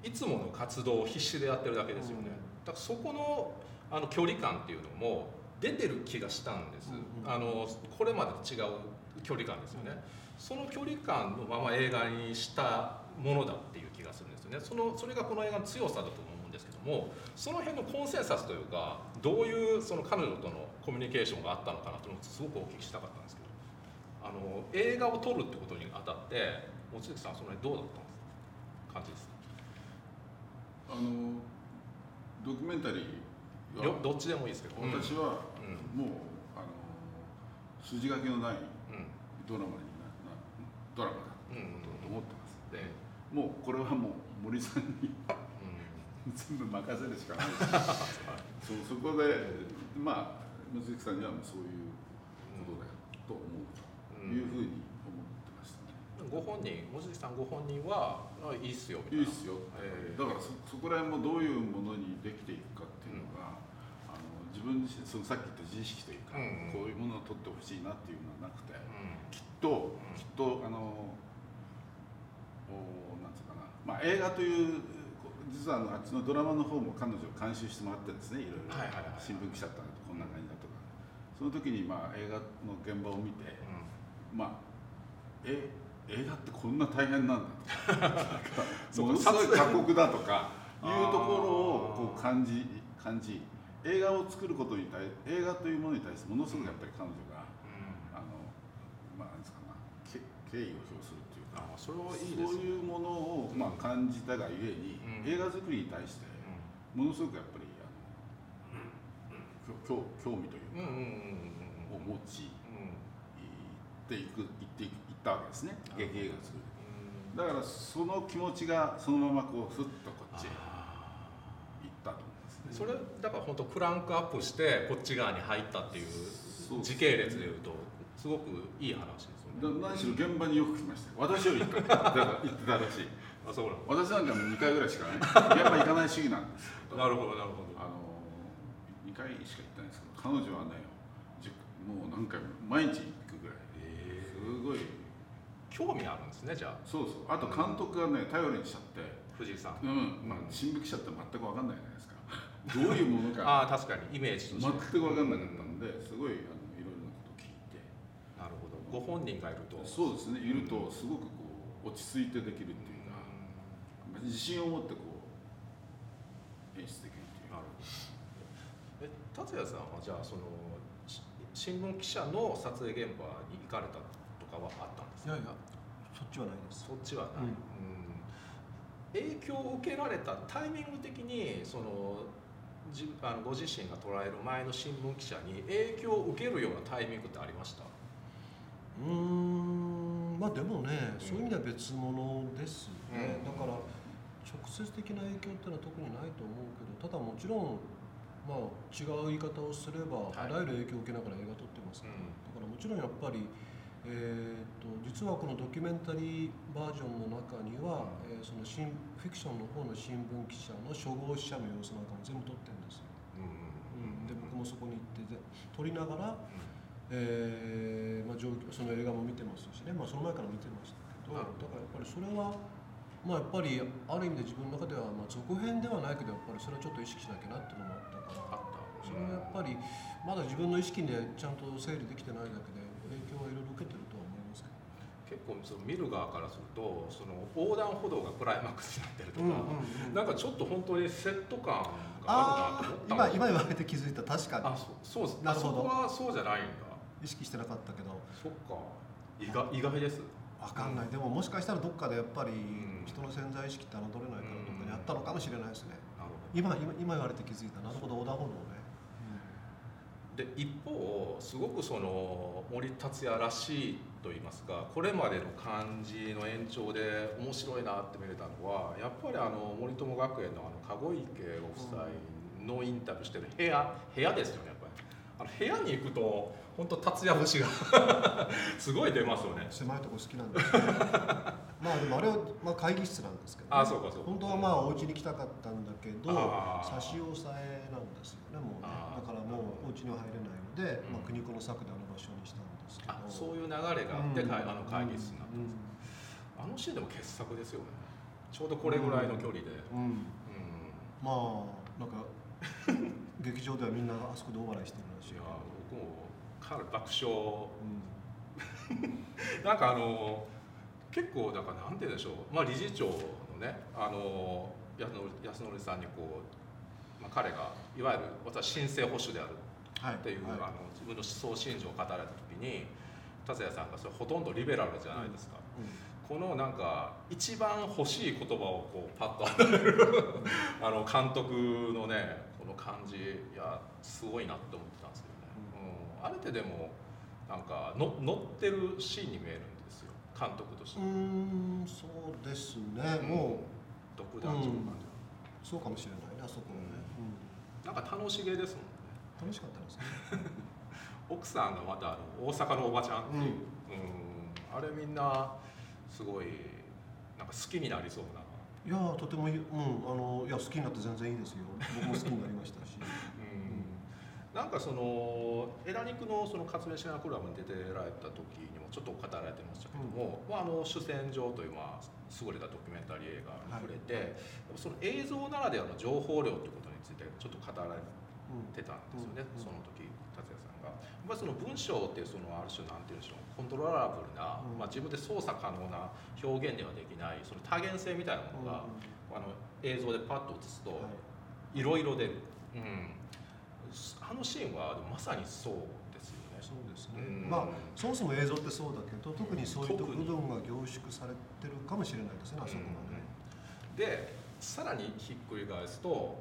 [SPEAKER 1] いつもの活動を必死でやってるだけですよね、だからそこのあの距離感っていうのも出てる気がしたんです、あのこれまでと違う距離感ですよね。その距離感のまま映画にしたものだってね。そのそれがこの映画の強さだと思うんですけどもその辺のコンセンサスというかどういうその彼女とのコミュニケーションがあったのかなというのをすごくお聞きしたかったんですけど。あの映画を撮るってことにあたって望月さんその辺どうだった感じです。
[SPEAKER 3] あのドキュメンタリ
[SPEAKER 1] ーどどっちでもいいですけど。
[SPEAKER 3] 私は、もうあの筋書きのないドラマになドラマだと思ってます、でもうこれはもう森さんに全部任せるしかない。そそこでまあ望月さんにはもうそういうことだよ。と思う。というふうに
[SPEAKER 1] ご本人望月さんご本人はいいっすよ
[SPEAKER 3] いいっすよ、えー、だからそそこら辺もどういうものにできていくかっていうのが、うん、あの自分自身そのさっき言った自意識というか、うん。こういうものを取ってほしいなっていうのはなくて、うん、きっと、きっとあのまあ、映画という実はあのあっちのドラマの方も彼女を監修してもらってですねいろいろ、新聞記者だったらこんな感じだとか。その時にまあ映画の現場を見て、まあえ映画ってこんな大変なんだとか。ものすごい過酷だとか いうところをこう感じ感じ映画を作ることに対映画というものに対してものすごくやっぱり彼女が、うん、あのまあなんですかな敬意を表するっていうかそれはいいそういうものを、まあ、感じたがゆえに、うん、映画作りに対してものすごくやっぱりあの、興興味というか、を持ち、っていくいっていくったわけですね。劇映画作る。だからその気持ちがそのままこうふっとこっちへ行ったと思うん
[SPEAKER 1] ですね。それだから本当クランクアップしてこっち側に入ったっていう時系列でいうとすごくいい話です
[SPEAKER 3] 何しろ現場によく来ました私より行った。行ってたらしい。あそう私なんかも2回ぐらいしかないやっぱ行かない主義なんです。
[SPEAKER 1] なるほどなるほど。
[SPEAKER 3] あの2回しか行ってないんですけど彼女はねもう何回も毎日行くぐらい、えー、すごい。
[SPEAKER 1] 興味あるんですねじゃあ。
[SPEAKER 3] そうそう。あと監督がね頼りにしちゃって。
[SPEAKER 1] 藤井さん。
[SPEAKER 3] うん。まあ新聞記者って全く分かんないじゃないですか。どういうものか。
[SPEAKER 1] ああ確かに。イメージ
[SPEAKER 3] として。全く分かんなかったんですごいあのいろいろなこと聞いて
[SPEAKER 1] なるほどご本人がいると。
[SPEAKER 3] そうですね。いるとすごくこう落ち着いてできるっていうか、自信を持ってこう演出できるっていう。なるほ
[SPEAKER 1] ど。え達也さんはじゃあその新聞記者の撮影現場に行かれたとかはあったんですか？いやいや
[SPEAKER 2] そっちはないです。
[SPEAKER 1] そっちはない、うん、影響を受けられたタイミング的にそのじあのご自身が捉える前の新聞記者に影響を受けるようなタイミングってありました？
[SPEAKER 2] うん。まあでもね、そういう意味では別物ですね、うん、だから直接的な影響っていうのは特にないと思うけどただもちろんまあ違う言い方をすれば、はい、あらゆる影響を受けながら映画撮ってますから、うん、だからもちろんやっぱりえーと、実はこのドキュメンタリーバージョンの中には、えー、その新フィクションの方の新聞記者の初号記者の様子なんかも全部撮ってるんですよ、うん、で僕もそこに行って撮りながら、うん、えー、まあ、状況その映画も見てますしね、まあ、その前から見てましたけど。だからやっぱりそれはまあ、やっぱりある意味で自分の中では、まあ、続編ではないけどやっぱりそれはちょっと意識しなきゃなっていうのもあったから。それはやっぱりまだ自分の意識でちゃんと整理できてないだけで影響はいろいろ受けてるとは思いますけど
[SPEAKER 1] 結構その見る側からするとその横断歩道がクライマックスになってるとか、うんうんうん、なんかちょっと本当にセット感があるなと思った
[SPEAKER 2] 今今言われて気づいた。確かに。あ
[SPEAKER 1] そそうです。なるほど。そこはそうじゃないんだ
[SPEAKER 2] 意識してなかったけど。
[SPEAKER 1] そっか。意外意外です
[SPEAKER 2] 分かんない、でももしかしたらどっかでやっぱり人の潜在意識って侮れないからどっかにあったのかもしれないですね、今今今言われて気づいた。なるほど横断歩道ね、
[SPEAKER 1] で一方すごくその森達也らしいと言いますかこれまでの感じの延長で面白いなって見れたのはやっぱりあの森友学園のあの籠池ご夫妻のインタビューしてる部屋部屋ですよねあの部屋に行くと本当達也節が すごい出ますよね。
[SPEAKER 2] 狭いとこ好きなんですけど まあでもあれは、まあ、会議室なんですけど、ね、
[SPEAKER 1] あそうかそう
[SPEAKER 2] 本当はまあお家に来たかったんだけど差し押さえなんですよねもうね。だからもうお家には入れないので、まあ、国子の策であの場所にしたんですけど。
[SPEAKER 1] そういう流れがあって、うん、あの会議室になったんです、うん、あのシーンでも傑作ですよね。ちょうどこれぐらいの距離で、うん。
[SPEAKER 2] まあなんか 劇場ではみんなあそこで大笑いしてるらしい。いや
[SPEAKER 1] 僕もかなり爆笑、なんかあの結構だからなんて言うんでしょう、まあ、理事長のねあの安則さんにこう、まあ、彼がいわゆる私申請保守である。っていう、はい。はい、あの自分の思想信条を語られた時に達也さんがそれほとんどリベラルじゃないですか。うん。うんこのなんか一番欲しい言葉をこうパッと あの監督のねこの感じいやすごいなって思ってたんですけどね、うん、あれってでもなんかの乗ってるシーンに見えるんですよ。監督として。
[SPEAKER 2] うんそうですね、うん、も
[SPEAKER 1] う。独壇場感じ、
[SPEAKER 2] そうかもしれないねあそこはね、
[SPEAKER 1] なんか楽しげですもんね。
[SPEAKER 2] 楽しかったですね。
[SPEAKER 1] 奥さんがまたあの大阪のおばちゃんっていう、うん。あれみんなすごいなんか好きになりそうない
[SPEAKER 2] やとてもいい、うん、あのいや好きになって全然いいですよ。僕も好きになりましたし、うん。
[SPEAKER 1] なんかそのエラ肉のその活弁シナクラブに出てられた時にもちょっと語られてましたけども、うん、まあ、あの主戦場というまあ優れたドキュメンタリー映画に触れて、はい、その映像ならではの情報量ということについてちょっと語られてたんですよね、うん、その時。まあ、その文章っていうそのある種なんて言うんでしょうコントローラブルな、うん、まあ、自分で操作可能な表現ではできないその多元性みたいなものが、あの映像でパッと映すといろいろ出る。うんあのシーンはまさにそうですよね。
[SPEAKER 2] そうですね。うん、まあそもそも映像ってそうだけど、特にそういう部分が凝縮されてるかもしれないですね、あそこま
[SPEAKER 1] で。で、さらにひっくり返すと、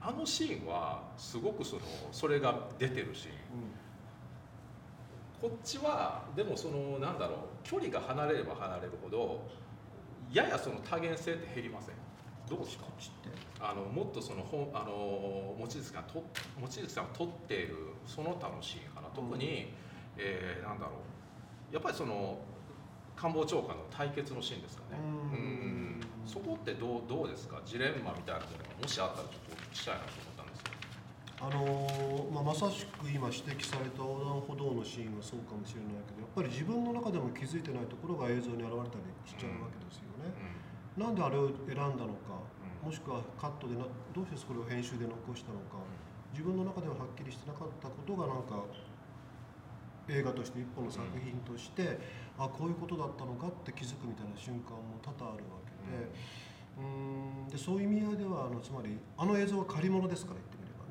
[SPEAKER 1] あのシーンはすごくそのそれが出てるシーン。うん、こっちはでもそのなんだろう距離が離れれば離れるほどややその多元性って減りません。どうですか？あのもっとその本あの望月さんと望月さんが撮っているその他のシーンかな。特に、うん、えー、なんだろうやっぱりその官房長官の対決のシーンですかね。うん。そこってどうどうですか？ジレンマみたいなものがもしあったらちょっとお聞きしたいなと思ったんです
[SPEAKER 2] あのまあ、まさしく今指摘された横断歩道のシーンはそうかもしれないけどやっぱり自分の中でも気づいてないところが映像に現れたりしちゃうわけですよね。うん。うんなんであれを選んだのか、もしくはカットでなどうしてそれを編集で残したのか、自分の中でははっきりしてなかったことがなんか映画として一本の作品として、あこういうことだったのかって気づくみたいな瞬間も多々あるわけで,、うん。でそういう意味合いではあのつまりあの映像は借り物ですから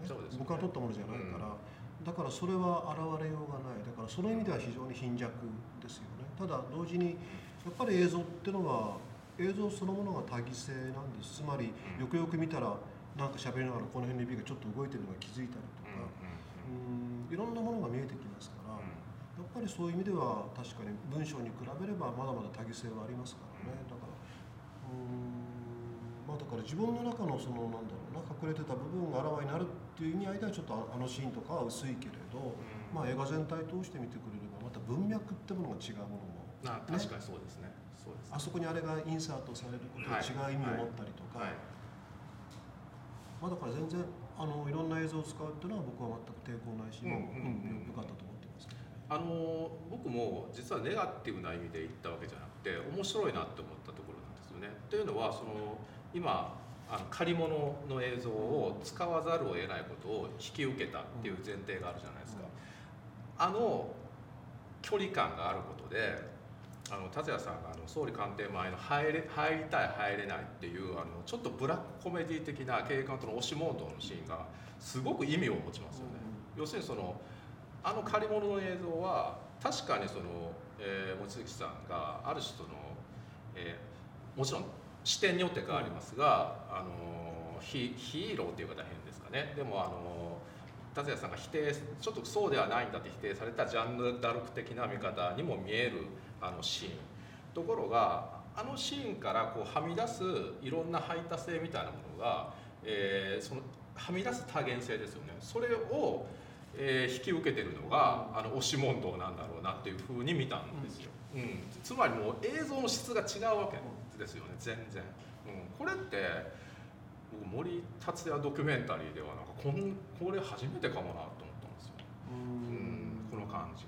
[SPEAKER 2] ね、ね、僕が撮ったものじゃないから、だからそれは現れようがない。だからその意味では非常に貧弱ですよね。ただ同時にやっぱり映像っていうのは映像そのものが多義性なんです。つまりよくよく見たらなんか喋りながらこの辺の指がちょっと動いてるのが気づいたりとか。うんいろんなものが見えてきますからやっぱりそういう意味では確かに文章に比べればまだまだ多義性はありますからね。だからうんまあだから自分の中のそのなんだろうな隠れてた部分があらわになるっていう意味合いではちょっとあのシーンとかは薄いけれど、まあ映画全体通して見てくれればまた文脈ってものが違うものも、
[SPEAKER 1] ね、確かにそうですね。
[SPEAKER 2] あそこにあれがインサートされることで違う意味を持ったりとか、まあ、だから全然あのいろんな映像を使うっていうのは僕は全く抵抗ないし、うんうんよかったと思ってますけど、ね、
[SPEAKER 1] あの僕も実はネガティブな意味で言ったわけじゃなくて面白いなって思ったところなんですよね。というのはその今あの借り物の映像を使わざるを得ないことを引き受けたっていう前提があるじゃないですか。あの距離感があることであの達也さんがあの総理官邸前の入れ入りたい入れないっていうあのちょっとブラックコメディ的な警官との押し問答のシーンがすごく意味を持ちますよね。うん、要するにそのあの借り物の映像は確かにその、えー、望月さんがある種その、えー、もちろん視点によって変わりますが、あのヒーローっていう方変ですかね。でもあの達也さんが否定ちょっとそうではないんだって否定されたジャンヌ・ダルク的な見方にも見えるあのシーン。ところがあのシーンからこうはみ出すいろんな排他性みたいなものが、えー、そのはみ出す多元性ですよね。それを、えー、引き受けてるのがあの押し問答なんだろうなっていうふうに見たんですよ、うん、つまりもう映像の質が違うわけ。ですよね全然、うん、これって僕森達也ドキュメンタリーではなんかこんこれ初めてかもなと思ったんですよ。うん。この感じ。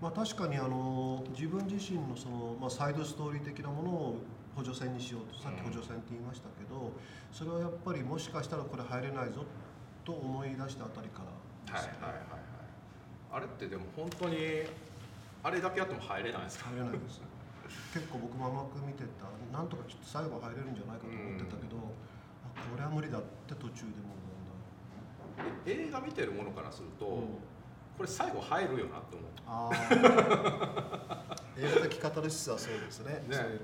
[SPEAKER 2] まあ、確かにあの自分自身のその、まあ、サイドストーリー的なものを補助線にしようとさっき補助線って言いましたけど、それはやっぱりもしかしたらこれ入れないぞと思い出したあたりから、
[SPEAKER 1] はいはいはいはい。あれってでも本当にあれだけやっても入れないですか？
[SPEAKER 2] 入れないです結構僕も甘く見てた。なんとかちょっと最後入れるんじゃないかと思ってたけど、あこれは無理だって途中でも
[SPEAKER 1] 映画見てるものからすると、うん。これ最後入るよなって思う。あ
[SPEAKER 2] 映画的カタルシスはそうですね。ね。
[SPEAKER 1] ね、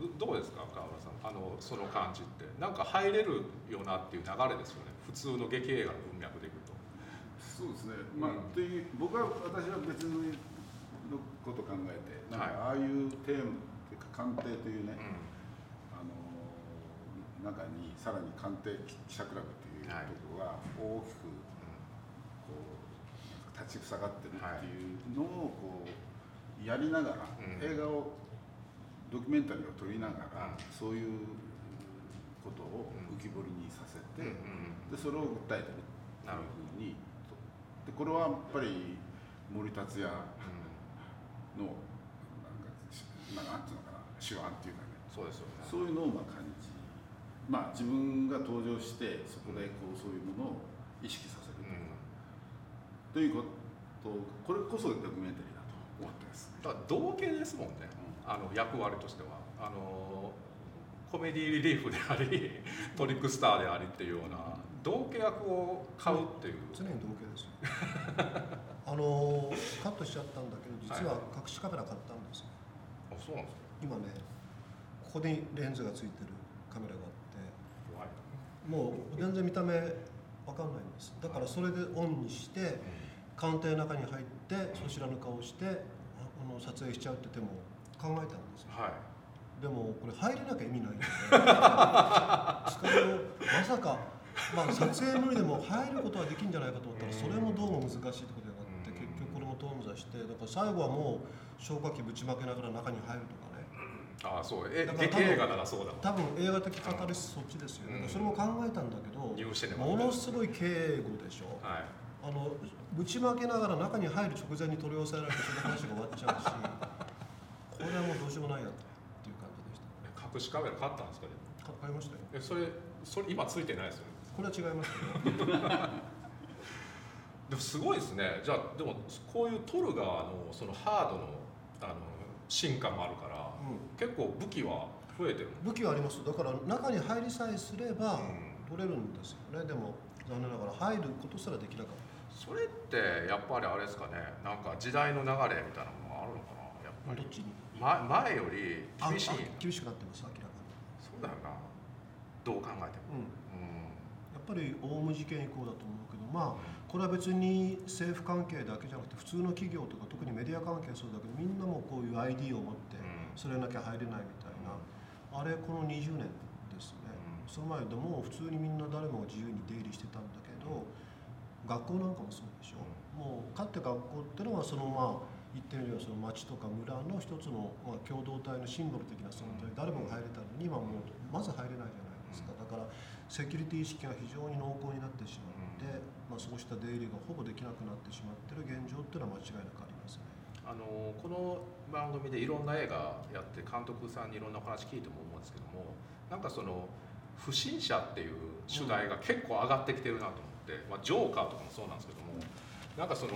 [SPEAKER 1] うん、どうですか川村さん。あのその感じって。なんか入れるよなっていう流れですよね。普通の劇映画の文脈でいくと。
[SPEAKER 3] そうですね。まあ、うん、っていう僕は私は別のこと考えてなんかああいうテーマっていうか鑑定というね、うん、あの中にさらに鑑定記者クラブというところが大きく立ちふさがってるっていうのをこうやりながら、映画をドキュメンタリーを撮りながら、そういうことを浮き彫りにさせて、でそれを訴えてるっていうふうにでこれはやっぱり森達也のなんかなんていうのかな手腕っていうかね。
[SPEAKER 1] そうですよ、ね、
[SPEAKER 3] そういうのをまあ感じまあ自分が登場してそこでこうそういうものを意識させるというか、ということこれこそドキュメンタリーだと思ってます。
[SPEAKER 1] だから同系ですもんね、うん、あの役割としては。あのコメディリリーフであり トリックスターでありっていうような同系役を買うっていう、
[SPEAKER 2] 常に同系ですよ あのカットしちゃったんだけど実は隠しカメラ買ったんですよ、
[SPEAKER 1] はい、あそうなんですか？
[SPEAKER 2] 今ねここにレンズがついてるカメラがあってもう全然見た目分かんないんです。だからそれでオンにして、うん。官邸の中に入ってそちらの顔してあの撮影しちゃうって手も考えたんですよ、はい、でもこれ入れなきゃ意味ないんでしかもまさか、まあ、撮影無理でも入ることはできるんじゃないかと思ったらそれもどうも難しいってことになって結局こしてだから最後はもう消火器ぶちまけながら中に入るとかね。
[SPEAKER 1] ああそう。えだから映画ならそうだ
[SPEAKER 2] 多分映画的語りそっちですよ、ね、うん、それも考えたんだけどものすごい敬語でしょ、はい。あのぶちまけながら中に入る直前に取り押さえられてその話が終わっちゃうし これはもうどうしようもないなっていう感じでした。
[SPEAKER 1] 隠しカメラ買ったんですかね。
[SPEAKER 2] 買いましたよ。
[SPEAKER 1] えそれそれ今ついてないですよね。
[SPEAKER 2] これは違います
[SPEAKER 1] でもすごいですね。じゃあでもこういう撮る側のそのハードのあの進化もあるから、うん、結構武器は増えてる
[SPEAKER 2] 武器はありますだから中に入りさえすれば、取れるんですよね。でも残念ながら入ることすらできなかった。
[SPEAKER 1] それってやっぱりあれですかね。なんか時代の流れみたいなものがあるのかな？やっぱり。
[SPEAKER 2] どっちに、
[SPEAKER 1] ま、前より厳しい。
[SPEAKER 2] 厳しくなってます明らかに。
[SPEAKER 1] そうだよなどう考えても、
[SPEAKER 2] うん、やっぱりオウム事件以降だと思うけどまあこれは別に政府関係だけじゃなくて普通の企業とか特にメディア関係そうだけどみんなもこういう ID を持ってそれなきゃ入れないみたいな、あれこの20年ですね、その前でも普通にみんな誰も自由に出入りしてたんだけど、学校なんかもそうでしょ、もうかって学校ってのはそのまあ言ってみればその町とか村の一つのまあ共同体のシンボル的な存在。誰もが入れたのに今もうまず入れないじゃない。ですからセキュリティ意識が非常に濃厚になってしまって、まあ、そうした出入りがほぼできなくなってしまってる現状っていうのは間違いなくありますね。
[SPEAKER 1] あのこの番組でいろんな映画やって監督さんにいろんなお話聞いても思うんですけどもなんかその不審者っていう主題が結構上がってきてるなと思って、まあ、ジョーカーとかもそうなんですけどもなんかその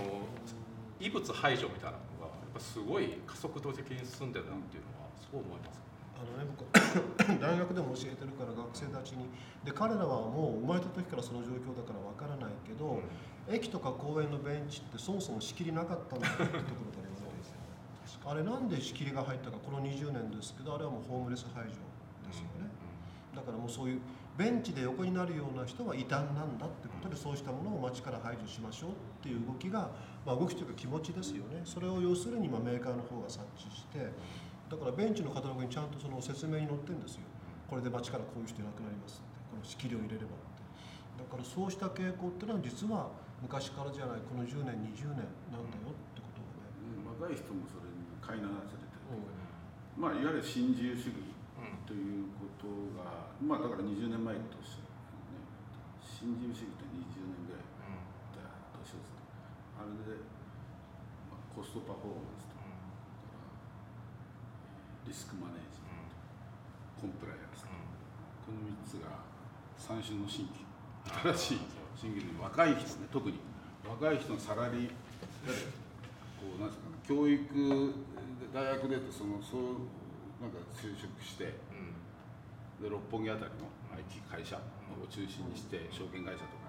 [SPEAKER 1] 異物排除みたいなのがやっぱすごい加速度的に進んでるなっていうのはそう思います。
[SPEAKER 2] あのね、僕 大学でも教えてるから学生たちに。で彼らはもう生まれた時からその状況だからわからないけど、うん、駅とか公園のベンチってそもそも仕切りなかったんだってところから言われてあれなんで仕切りが入ったかこの20年ですけどあれはもうホームレス排除ですよね、だからもうそういうベンチで横になるような人は異端なんだってことでそうしたものを街から排除しましょうっていう動きが、まあ、動きというか気持ちですよね。それを要するにまメーカーの方が察知してだからベンチのカタログにちゃんとその説明に載ってるんですよ。これで街からこういう人いなくなりますって。この仕切りを入れれば。ってだからそうした傾向っていうのは実は昔からじゃないこの10年20年なんだよってことがね、
[SPEAKER 3] うん、若い人もそれに飼いならされてる、うん、まあいわゆる新自由主義ということが、まあだから20年前として、ね、新自由主義って20年ぐらいだ年ですねあれで、まあ、コストパフォーマンスリスクマネージメント、コンプライアンス、この3つが三種の新規。新しい新規の若い人ね特に。若い人のサラリーこうなんですかね教育大学でとそのそうなんか就職して、で六本木あたりの IT 会社を中心にして、証券会社とか、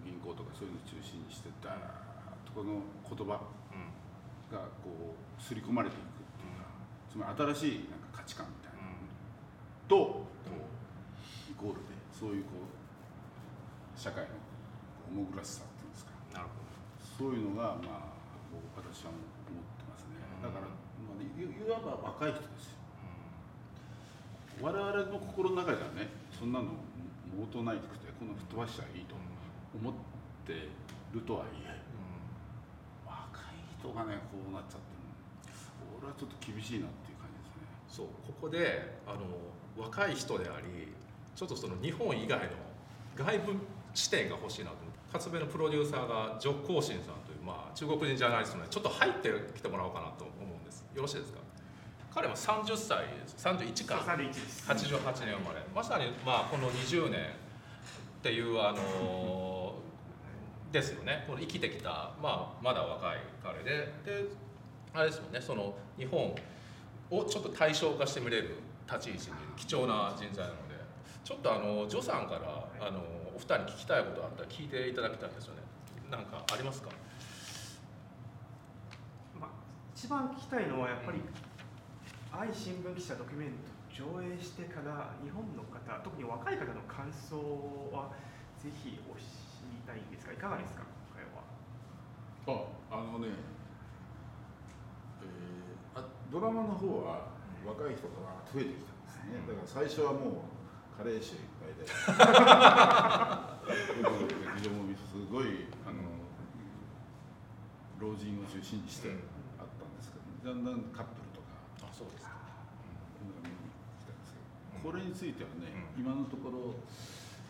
[SPEAKER 3] 銀行とかそういうのを中心にしてダーッとこの言葉がこう刷り込まれていくつまり新しいなんか価値観みたいな、とイコールでそういうこう社会の重苦しさっていうんですか。なるほど。そういうのがまあ私は思ってますね。だから、まあ、いわば若い人ですよ。我々の心の中ではねそんなの毛頭ないくてこの吹っ飛ばしちゃいいと思ってるとはいえ、うん、若い人がねこうなっちゃって俺はちょっと厳しいなっていう感じです
[SPEAKER 1] ね。そうここであの若い人でありちょっとその日本以外の外部視点が欲しいなと。思って勝部のプロデューサーがジョ・コーシンさんという、まあ、中国人ジャーナリストでちょっと入ってきてもらおうかなと思うんです。よろしいですか？彼は30歳です。31か88年生まれ。まさにまあこの20年っていうあの ですよね。この生きてきた、まあ、まだ若い彼で。であれですよね。その日本をちょっと対象化して見れる立ち位置に貴重な人材なのでちょっとあのジョさんからあのお二人聞きたいことあったら聞いていただきたいんですよね。何かありますか、
[SPEAKER 4] まあ、一番聞きたいのはやっぱり、愛新聞記者ドキュメント上映してから日本の方特に若い方の感想はぜひお知りたいんですがいかがですか？今回
[SPEAKER 3] は。ああのね、ドラマの方は若い人が増えてきたんですね、だから最初はもう加齢臭いっぱいで。劇場もすごいあの老人を中心にしてあったんですけど、だんだんカップル
[SPEAKER 1] そうですか、
[SPEAKER 3] これについてはね、うん、今のところ、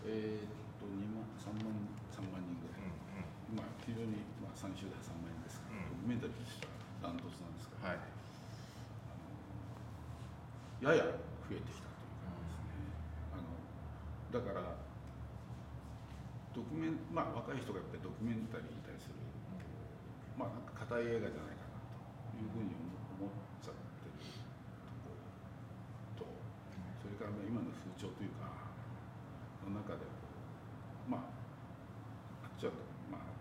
[SPEAKER 3] えー、っと2万3万3万人ぐらい、うんうん、まあ非常に、まあ、3週で3万円ですから、ドキュメンタリーとしてはダントツなんですけど、はい、やや増えてきたというですね。あのだからドキュメンまあ若い人がやっぱりドキュメンタリーに対する、まあなんか硬い映画じゃないかなというふうに思っちゃってるとそれ。から今の風潮というかの中でまああっちは、まあ、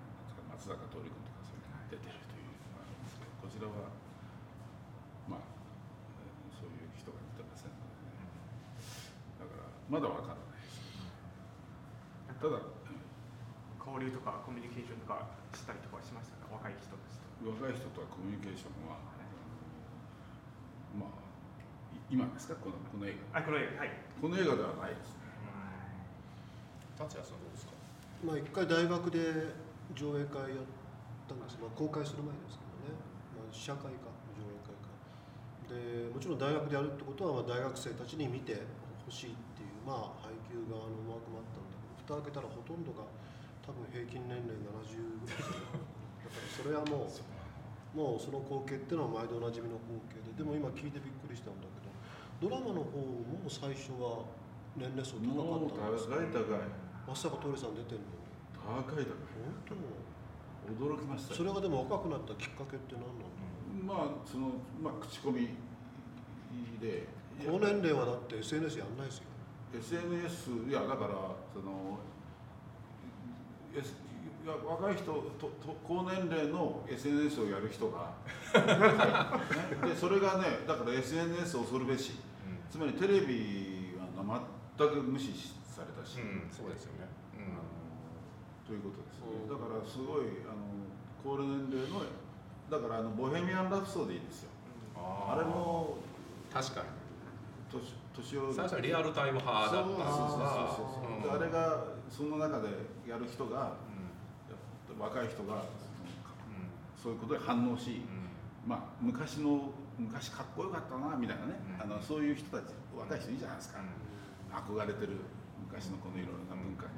[SPEAKER 3] 松坂桃李君とかそういうのが出てるというのがあるんですけどこちらはまあそういう人が出てませんのでねだからまだわからない。ですただ
[SPEAKER 4] 交流とかコミュニケーションとかしたりとかしましたか若い人たちと
[SPEAKER 3] 若い人とはコミュニケーションは、まあ今ですか？このこの映
[SPEAKER 4] 画。あこの映画はい。
[SPEAKER 3] この映画ではないですね。
[SPEAKER 1] 達也さんどうですか？
[SPEAKER 2] まあ一回大学で上映会やったんです。まあ公開する前ですけどね、まあ、試写会か上映会か。でもちろん大学でやるってことはまあ大学生たちに見てほしいまあ配給側の思惑もあったんだけど蓋開けたらほとんどが多分平均年齢70ぐらいだからそれはもう もうその光景っていうのは毎度おなじみの光景ででも今聞いてびっくりしたんだけどドラマの方も最初は年齢層高かったんです
[SPEAKER 3] 高い。高い
[SPEAKER 2] まさかトリさん出てんの？
[SPEAKER 3] 高い高い。
[SPEAKER 2] 本
[SPEAKER 3] 当？驚きました
[SPEAKER 2] それがでも若くなったきっかけって何なん。だ
[SPEAKER 3] まあそのまあ口コミで。
[SPEAKER 2] 高年齢はだって SNS やんないですよ
[SPEAKER 3] SNS いやだからそのいや若い人とと高年齢の SNS をやる人が、ね、でそれがねだから SNS を恐るべし。つまりテレビは全く無視されたし、
[SPEAKER 1] うん、そうですよね、
[SPEAKER 3] うん、ということですね、だからすごいあの高齢年齢のだからあのボヘミアン・ラプソディですよ。あれも
[SPEAKER 1] 確かに。
[SPEAKER 3] 年年を
[SPEAKER 1] 最初はリアルタイム派だったん
[SPEAKER 3] そうそうそうそう、うん、あれがその中でやる人が、うん、若い人が、うん、そういうことで反応し、まあ昔の昔かっこよかったなみたいなね、あのそういう人たち若い人いいじゃないですか、憧れてる昔のこのいろいろな文化に、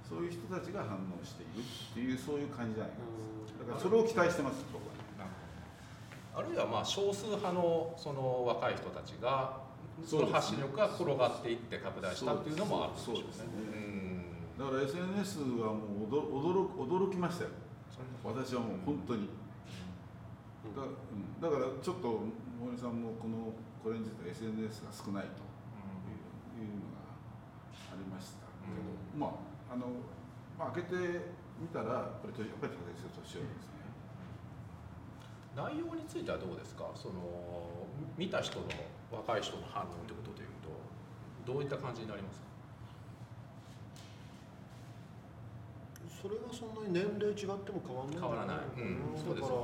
[SPEAKER 3] そういう人たちが反応しているっていうそういう感じじゃないか。だからそれを期待してます僕は。
[SPEAKER 1] あるいはまあ少数派のその若い人たちがその発信力が転がっていって拡大したっていうのもあるんでしょうね。
[SPEAKER 3] だから SNS はもう驚驚きましたよ。私はもう本当に。だだからちょっと森さんもこのこれについて SNS が少ないと。いうのがありましたけど、まああの、まあ、開けてみたらやっぱりやっぱり年寄りですね。
[SPEAKER 1] 内容についてはどうですか？その見た人の若い人の反応ということでいうとどういった感じになりますか？
[SPEAKER 2] それはそんなに年齢違っても変わらない
[SPEAKER 1] 変わらない、うん、そうです
[SPEAKER 2] ね、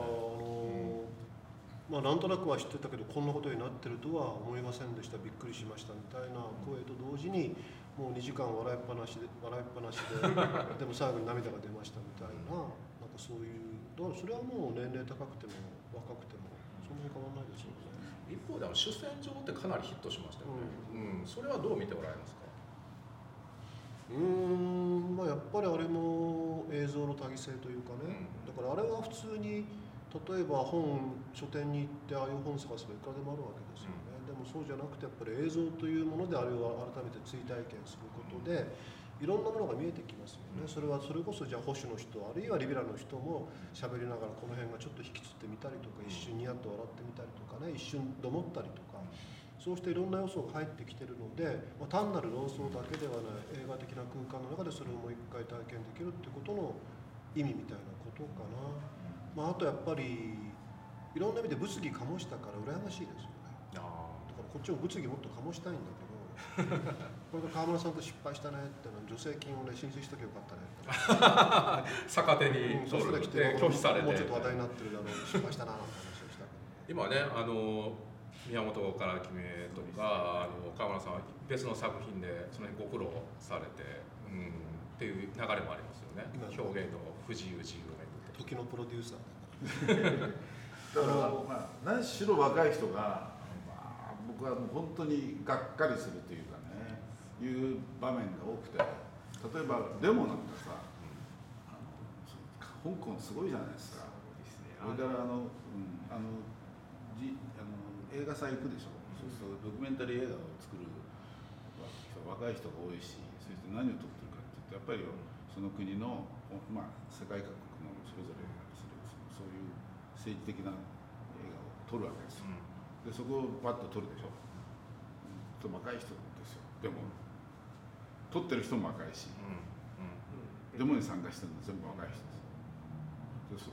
[SPEAKER 2] まあ、なんとなくは知ってたけどこんなことになってるとは思いませんでした。びっくりしましたみたいな声と同時にもう2時間笑いっぱなしで 笑いっぱなしででも最後に涙が出ましたみたいな。なんかそういうだからそれはもう年齢高くても若くてもそんなに変わらないですよね
[SPEAKER 1] 一方では主戦場ってかなりヒットしましたよね、うん、うん、それはどう見ておられますか？
[SPEAKER 2] うん。まあやっぱりあれも映像の多義性というかね、うん、だからあれは普通に例えば本書店に行ってああいう本探せばいくらでもあるわけですよね、うん、でもそうじゃなくてやっぱり映像というものであれを改めて追体験することで、いろんなものが見えてきますよね、それはそれこそじゃあ保守の人あるいはリベラルの人も喋りながらこの辺がちょっと引きつってみたりとか一瞬ニヤッと笑ってみたりとかね一瞬どもったりとかそうしていろんな要素が入ってきてるので、まあ、単なる論争だけではない映画的な空間の中でそれをもう一回体験できるってことの意味みたいなことかな、まあ、あとやっぱりいろんな意味で物議醸したから羨ましいですよね。だからこっちも物議もっと醸したいんだけど これで川村さんと失敗したねっての助成金をね申請しときゃよかった
[SPEAKER 1] ね。逆手に、
[SPEAKER 2] うん、それ来て拒否されて。もうちょっと話題になってるだろう失敗したななんて話をした。け
[SPEAKER 1] ど、今ねあの宮本から決めとかあの川村さんは別の作品でその辺ご苦労されて、うん、っていう流れもありますよね。表現の不自由自由をめぐ
[SPEAKER 2] って。時のプロデューサー
[SPEAKER 3] だ から。まあ何しろ若い人が僕はもう本当にがっかりするというか。ねいう場面が多くて例えばデモなんかさ、あの香港すごいじゃないですか。それからあの、うん、あのじあの映画祭行くでしょ、うん、そう。するとドキュメンタリー映画を作る若い人が多いしそして何を撮ってるかっていうとやっぱりその国の、まあ、世界各国のそれぞれするそういう政治的な映画を撮るわけですよ、うん。でそこをパッと取るでしょ、うん、若い人ですよ。でも取ってる人も若いし、うんうん、デモに参加してるの全部若い人です。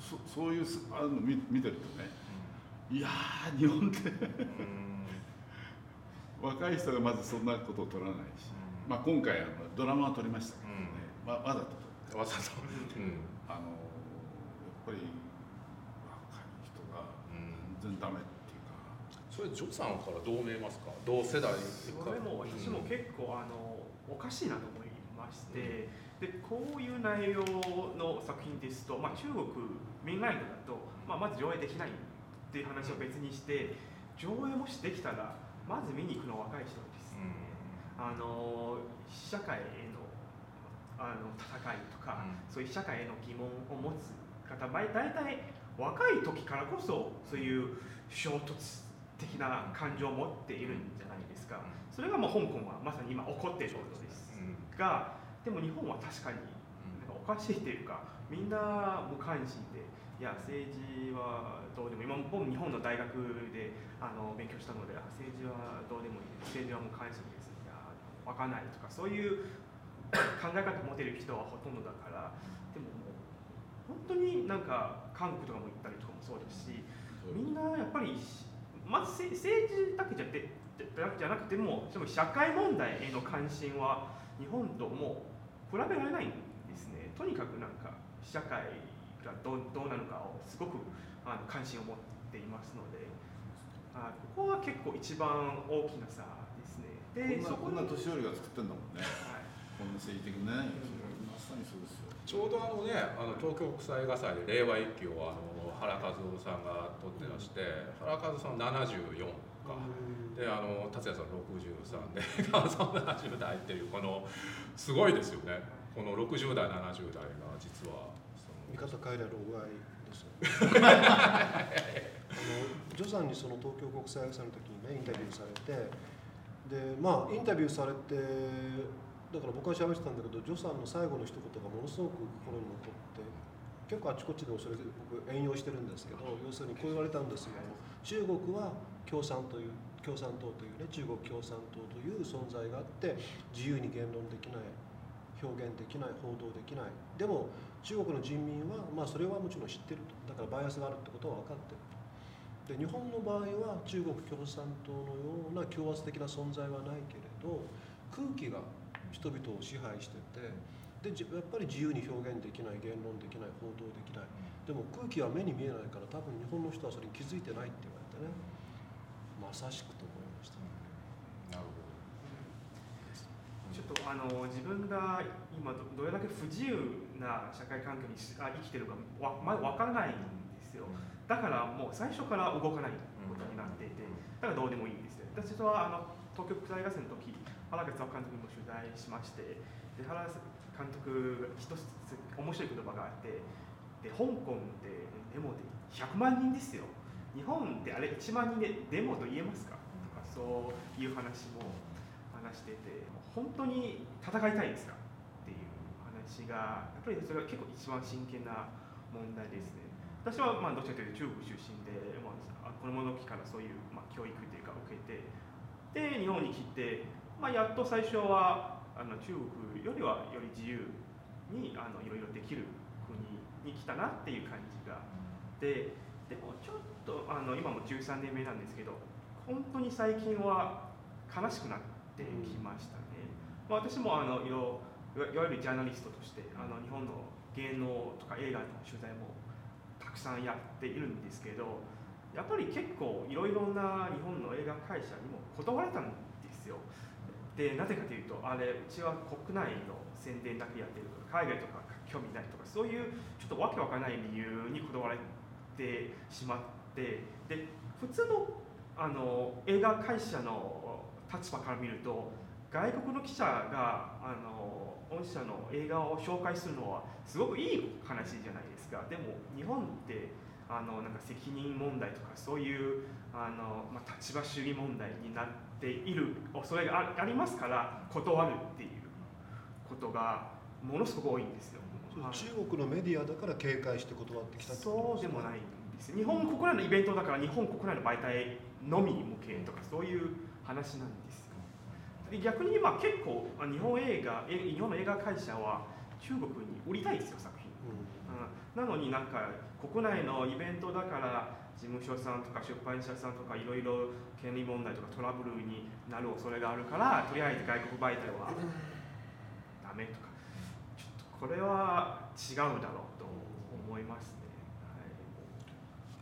[SPEAKER 3] そそそういうあの見見てるとね、いや日本って若い人がまずそんなことを取らないし、まあ、今回あのドラマは撮りましたけどね、わわざと
[SPEAKER 1] わざと、
[SPEAKER 3] あのやっぱり若い人が全然ダメ
[SPEAKER 1] それジョさんからどう見えますか？同世代
[SPEAKER 4] それも私も結構、あのおかしいなと思いまして、でこういう内容の作品ですと、まあ、中国メインラインだと、まあ、まず上映できないっていう話を別にして、上映もしできたらまず見に行くの若い人です。ね、あの社会へのあの戦いとか、そういう社会への疑問を持つ方大体若い時からこそそういう衝突的な感情を持っているんじゃないですか、それがまあ香港はまさに今起こっていることですが、でも日本は確かになんかおかしいというかみんな無関心でいや政治はどうでも今僕日本の大学であの勉強したので政治はどうでもいい。政治は無関心です。いや分かんないとかそういう 考え方を持てる人はほとんどだからでももう本当になんか韓国とかも行ったりとかもそうですしみんなやっぱりまず政治だけじゃでじゃなくてもでも社会問題への関心は日本とも比べられないんですね。とにかくなんか社会がどうどうなのかをすごくあの関心を持っていますのであここは結構一番大きな差ですね。
[SPEAKER 3] でこんな年寄りが作ってんだもんね、はい、こんな政治的ね、まさにそうですよ。
[SPEAKER 1] ちょうどあのねあの東京国際映画祭で令和一揆をあの原和夫さんが撮ってらして原和夫さん74か。であの達也さん63で 川さん70代っていうこのすごいですよね。この60代70代が実は
[SPEAKER 2] 見方変えれるおいですよ あのジョさんにその東京国際映画祭の時にねインタビューされてでまあインタビューされてだから僕は喋ってたんだけどジョさんの最後の一言がものすごく心に残って結構あちこちでもそれ僕援用してるんですけど要するにこう言われたんですよ。中国は共産という共産党というね中国共産党という存在があって自由に言論できない表現できない報道できない。でも中国の人民はまあそれはもちろん知ってると。だからバイアスがあるってことは分かってると。で日本の場合は中国共産党のような強圧的な存在はないけれど空気が人々を支配しててでやっぱり自由に表現できない言論できない報道できない。でも空気は目に見えないから多分日本の人はそれに気づいてないって言われてね。まさしくと思いました、なるほど。
[SPEAKER 4] ちょっとあの自分が今どれだけ不自由な社会環境にあ生きてるかわ、まあ、分からないんですよ。だからもう最初から動かないことになっていてだからどうでもいいんですよ。私はあの東京国際合戦の時原口監督にも取材しましてで原監督が一つ面白い言葉があってで香港でデモで100万人ですよ。日本ってあれ1万人でデモと言えますか？とかそういう話も話してて本当に戦いたいですか？っていう話がやっぱりそれが結構一番真剣な問題ですね。私はまあどちらかというと中国出身で、まあ、子供の時からそういう、まあ、教育というか受けてで日本に来てまあ、やっと最初はあの中国よりはより自由にあのいろいろできる国に来たなっていう感じが。ででもちょっとあの今も13年目なんですけど本当に最近は悲しくなってきましたね、まあ、私もあのいろいわゆるジャーナリストとしてあの日本の芸能とか映画の取材もたくさんやっているんですけどやっぱり結構いろいろな日本の映画会社にも断られたんですよでなぜかというとあれうちは国内の宣伝だけやってるとか海外とか興味ないとかそういうちょっとわけわからない理由にこだわれてしまってで普通のあの映画会社の立場から見ると外国の記者があの御社の映画を紹介するのはすごくいい話じゃないですか。でも日本ってあのなんか責任問題とかそういうあの、まあ、立場主義問題になっている恐れがありますから断るっていうことがものすごく多いんですよ。
[SPEAKER 2] 中国のメディアだから警戒して断ってきた
[SPEAKER 4] そうでもないんです。日本国内のイベントだから日本国内の媒体のみ向けとかそういう話なんです。よ逆に今結構日本映画日本の映画会社は中国に売りたいですよ作品、うん、なのになんか国内のイベントだから事務所さんとか出版社さんとかいろいろ権利問題とかトラブルになる恐れがあるからとりあえず外国媒体はダメとか。ちょっとこれは違うだろうと思いますね、は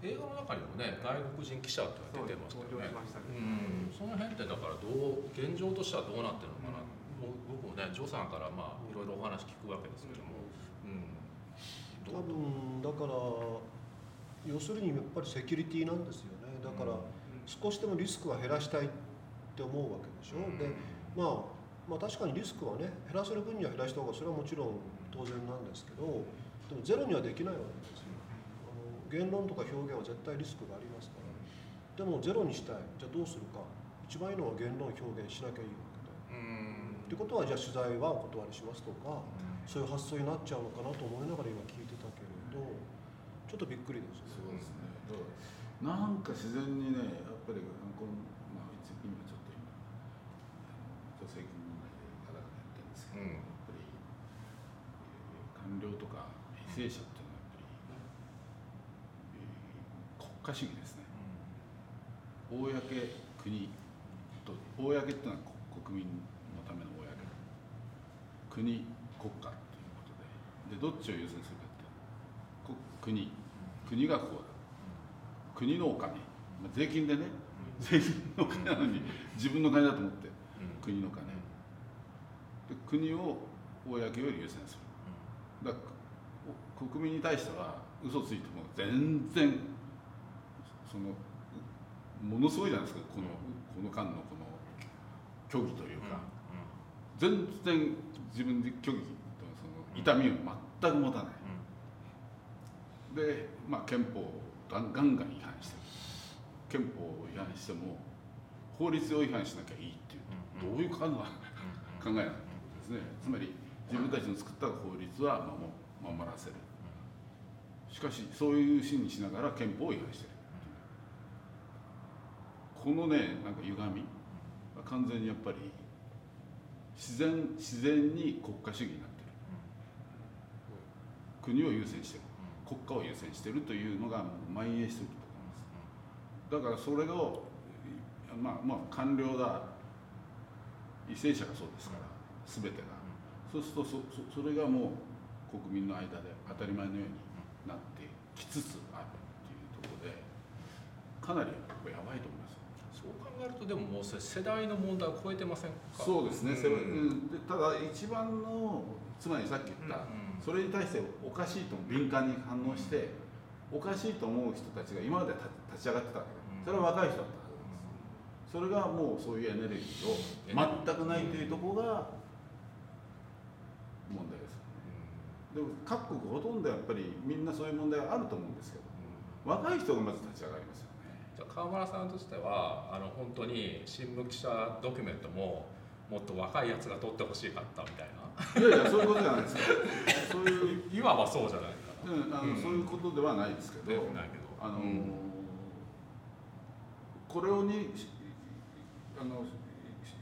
[SPEAKER 1] い、映画の中にもね外国人記者って出てましたよねうん。その辺ってだからどう現状としてはどうなってるのかな、うん、僕もねジョさんからまあいろいろお話聞くわけですけども、うん、
[SPEAKER 2] 多分だから要するにやっぱりセキュリティなんですよね。だから少しでもリスクは減らしたいって思うわけでしょ、うん、で、まあ、まあ確かにリスクはね減らせる分には減らした方がそれはもちろん当然なんですけどでもゼロにはできないわけですよ。あの言論とか表現は絶対リスクがありますから。でもゼロにしたい。じゃあどうするか。一番いいのは言論表現しなきゃいいわけで。ってことはじゃあ取材はお断りしますとか、そういう発想になっちゃうのかなと思いながら今聞いちょっとびっくりです
[SPEAKER 3] そうですね。なんか自然にねやっぱりこの、まあ、今ちょっと今女性問題でガラガラやってるんですけど、うん、やっぱり官僚とか為政者っていうのはやっぱり、国家主義ですね、うん、公国と公っていうのは国民のための公国国家ということで。でどっちを優先するかって国国がこうだ。国のお金、まあ、税金でね。税金のお金なのに自分の金だと思って国の金。で国を公より優先する。だから国民に対しては嘘ついても全然そのものすごいじゃないですか。このこの間のこの虚偽というか、全然自分で虚偽とその痛みを全く持たない、で、まあ、憲法ガンガン違反してる。憲法を違反しても法律を違反しなきゃいいっていう、どういう考え考えなんですね。つまり自分たちの作った法律は守らせる。しかしそういう心にしながら憲法を違反してる。このねなんか歪みは完全にやっぱり自然自然に国家主義になってる、国を優先してる国家を優先してるというのが蔓延してると思います。だからそれをまあまあ官僚だ為政者がそうですから全てが。そうするとそそれがもう国民の間で当たり前のようになってきつつあるっていうところでかなりやばいと思います。
[SPEAKER 1] えるとでももう世代の問題を超えてませんか？
[SPEAKER 3] そうですね、うん、ただ一番のつまりさっき言った、うんうん、それに対しておかしいと敏感に反応して、おかしいと思う人たちが今まで立ち上がってたわけそれは若い人だったはずです。それがもうそういうエネルギーを全くないというところが問題です。でも各国ほとんどやっぱりみんなそういう問題があると思うんですけど若い人がまず立ち上がりますよ
[SPEAKER 1] じゃ川村さんとしてはあの本当に新聞記者ドキュメントももっと若いやつが撮ってほしかったみたい
[SPEAKER 3] ないやいやそういうことじゃないですか。そういう
[SPEAKER 1] いわばそうじゃないか
[SPEAKER 3] な、うんあの、うん、そういうことではないですけどないけど。あの、うん、これをにあの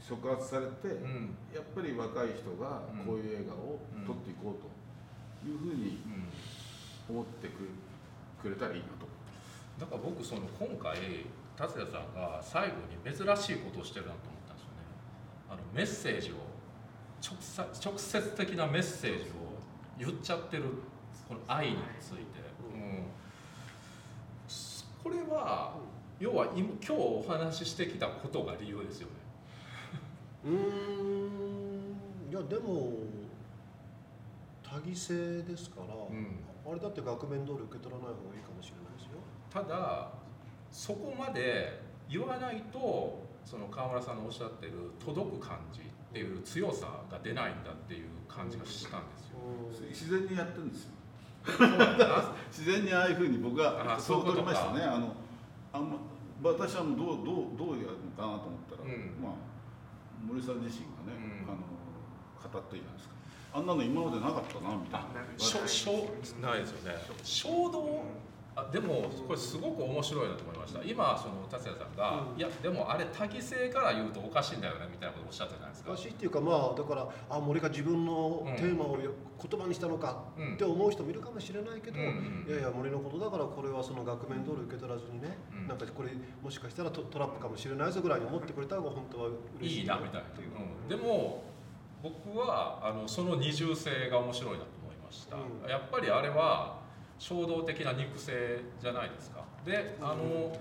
[SPEAKER 3] 触発されて、うん、やっぱり若い人がこういう映画を撮っていこうというふうに思ってくれたらいいなと。
[SPEAKER 1] だから僕その今回達也さんが最後に珍しいことをしてるなと思ったんですよね。あのメッセージを直直接的なメッセージを言っちゃってるこの愛について、うん、これは要は今今日お話ししてきたことが理由ですよね。
[SPEAKER 2] うん。いやでも多義性ですから、うん、あれだって額面通り受け取らない方がいいかもしれない
[SPEAKER 1] ただそこまで言わないとその川村さんのおっしゃってる届く感じっていう強さが出ないんだっていう感じがしたんですよ。
[SPEAKER 3] 自然にやってるんですよ。自然にああいうふうに僕はそう取りましたね。あのあんま私はどうどうどうやるのかなと思ったら、うん、まあ森さん自身がね、うん、あの語っていいじゃないですか。あんなの今までなかったなみたいな。
[SPEAKER 1] しょしょないですよね。衝動あでもこれすごく面白いなと思いました。今その達也さんが、うん、いやでもあれ多義性から言うとおかしいんだよねみたいなことをおっしゃったじゃないですか。
[SPEAKER 2] おかしいっていうかまあだからあ森が自分のテーマを言葉にしたのかって思う人もいるかもしれないけど、うん、いやいや森のことだからこれはその額面通り受け取らずにね、うん、なんかこれもしかしたらトラップかもしれないぞぐらいに思ってくれた方が本当は嬉しい
[SPEAKER 1] いいなみたいな、う。ん、でも僕はあのその二重性が面白いなと思いました、やっぱりあれは衝動的な肉声じゃないですか。であの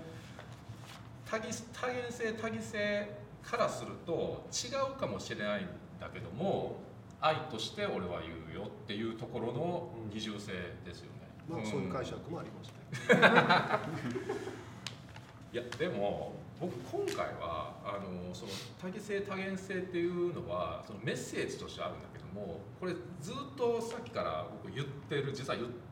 [SPEAKER 1] 多義多元性多義性からすると違うかもしれないんだけども愛として俺は言うよっていうところの二重性ですよね、
[SPEAKER 2] まあ、そういう解釈もあります
[SPEAKER 1] ね。いやでも僕今回はあのその多義性多元性っていうのはそのメッセージとしてあるんだけどもこれずっとさっきから僕言ってる実は言って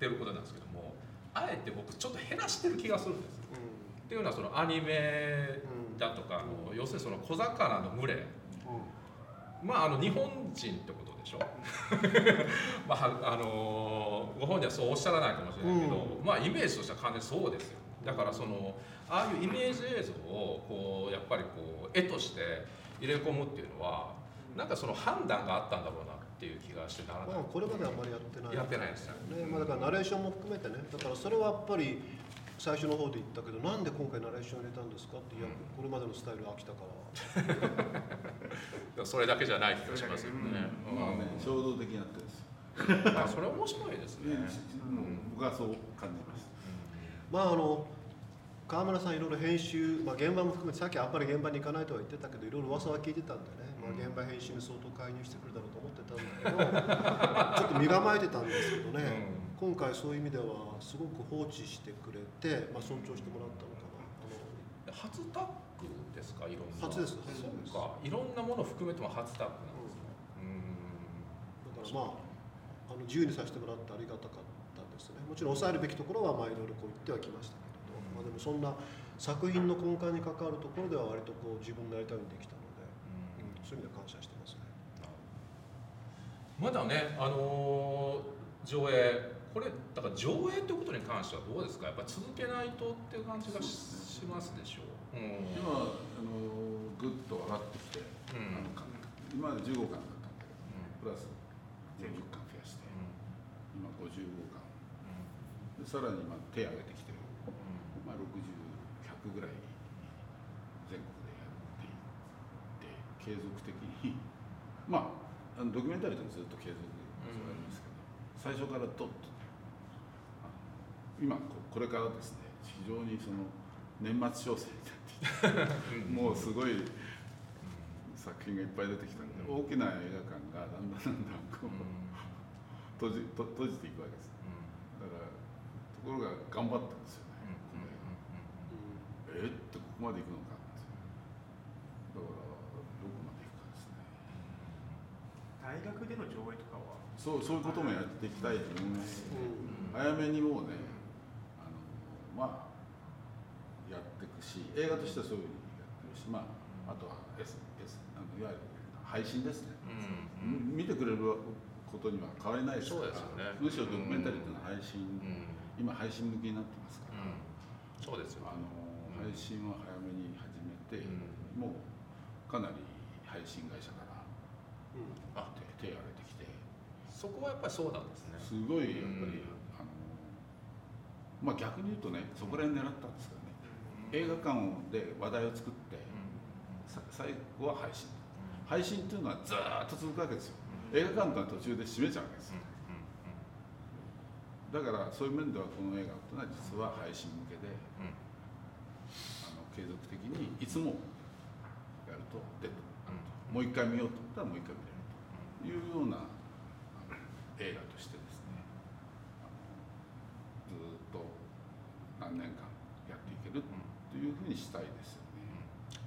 [SPEAKER 1] ってることなんですけどもあえて僕ちょっと減らしてる気がするんです、うん、っていうのはそのアニメだとか、うん、要するにその小魚の群れ、うん、まああの日本人ってことでしょ。まああのご本人はそうおっしゃらないかもしれないけど、まあイメージとしては完全にそうですよ。だからそのああいうイメージ映像をこうやっぱりこう絵として入れ込むっていうのはなんかその判断があったんだろうなっていう気がしてならない、まあ、
[SPEAKER 2] これまであんまりやってない。
[SPEAKER 1] やってないですよ
[SPEAKER 2] ね、まあ、だからナレーションも含めてね。だからそれはやっぱり最初の方で言ったけどなんで今回ナレーション入れたんですかっていや、これまでのスタイル飽きたから。
[SPEAKER 1] それだけじゃない気がしますよね、
[SPEAKER 3] まあね衝動的になってです。
[SPEAKER 1] よあそれは面白いですね、
[SPEAKER 3] 僕はそう感じます、
[SPEAKER 2] まああの川村さんいろいろ編集、まあ、現場も含めてさっきあんまり現場に行かないとは言ってたけどいろいろ噂は聞いてたんでね、まあ、現場編集に相当介入してくるだろうと思ってたんだけどちょっと身構えてたんですけどね、うん、今回そういう意味ではすごく放置してくれて、まあ、尊重してもらったのかな。
[SPEAKER 1] あの初タッグですか？いろんな。
[SPEAKER 2] 初です。
[SPEAKER 1] そうか。いろんなものを含めても初タッグなんですね、
[SPEAKER 2] うん、だからまああの自由にさせてもらってありがたかったですね。もちろん抑えるべきところはまあいろいろこう言ってはきましたまあ、でもそんな作品の根幹に関わるところでは割とこう自分なりたいにできたので、うん、そういう意味では感謝してま
[SPEAKER 1] だね、あのー、上映これだから上映ということに関してはどうですか？やっぱ続けないとっていう感じがし,、ますでしょう、
[SPEAKER 3] うん、今、あのー、ぐっと上がってきて、うん、今まで15巻だったんだけど、プラス10巻増やして、今55巻、さらに今手挙げてきてまあ、60100ぐらい全国でやっていって継続的に まああのドキュメンタリーとずっと継続そうありますけど、最初からとっと今これからですね非常にその年末商戦になっていてもうすごい作品がいっぱい出てきたんで、大きな映画館がだんだんだんだんこう、閉じ閉じていくわけです、だからところが頑張ったんですよね。えってここまで行くのかってだからどこまで行くかですね
[SPEAKER 4] 大学での上映とかは。
[SPEAKER 3] そうそういうこともやっていきたいと思います、うん、早めにもうねあのまあやっていくし映画としてはそういうふうにやってるしまああとは S, S あのいわゆる配信ですね、うん。うん、見てくれることには変わりないですから、ね、むしろドキュメンタリーっていうのは配信、うん、今配信向きになってますから、
[SPEAKER 1] そうですよ、
[SPEAKER 3] あの配信は早めに始めて、もうかなり配信会社から、うん、あ手挙げてきて。
[SPEAKER 1] そこはやっぱりそうなんですね。
[SPEAKER 3] すごいやっぱり、あのまあ逆に言うとねそこら辺狙ったんですけどね、映画館で話題を作って、最後は配信、配信っていうのはずっと続くわけですよ、映画館とは途中で閉めちゃうわけですよ、だからそういう面ではこの映画っていうのは実は配信向けで、継続的にいつもやると出ると、もう一回見ようと思ったらもう一回見れる。というような映画としてですねずっと何年間やっていけるというふうにしたいですよね。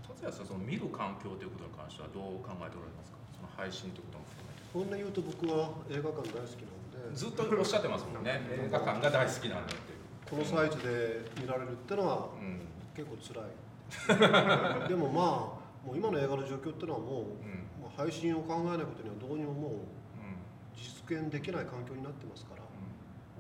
[SPEAKER 1] 達也さんその見る環境ということに関してはどう考えておられますか？その配信ということも含めて。
[SPEAKER 2] 本音言うと僕は映画館大好きなので。
[SPEAKER 1] ずっとおっしゃってますもんね。映画館が大好きなんだっていう。
[SPEAKER 2] このサイズで見られるってのは、結構辛い。でもまあもう今の映画の状況っていうのはもう、うん、まあ、配信を考えないことにはどうにももう実現できない環境になってますから、も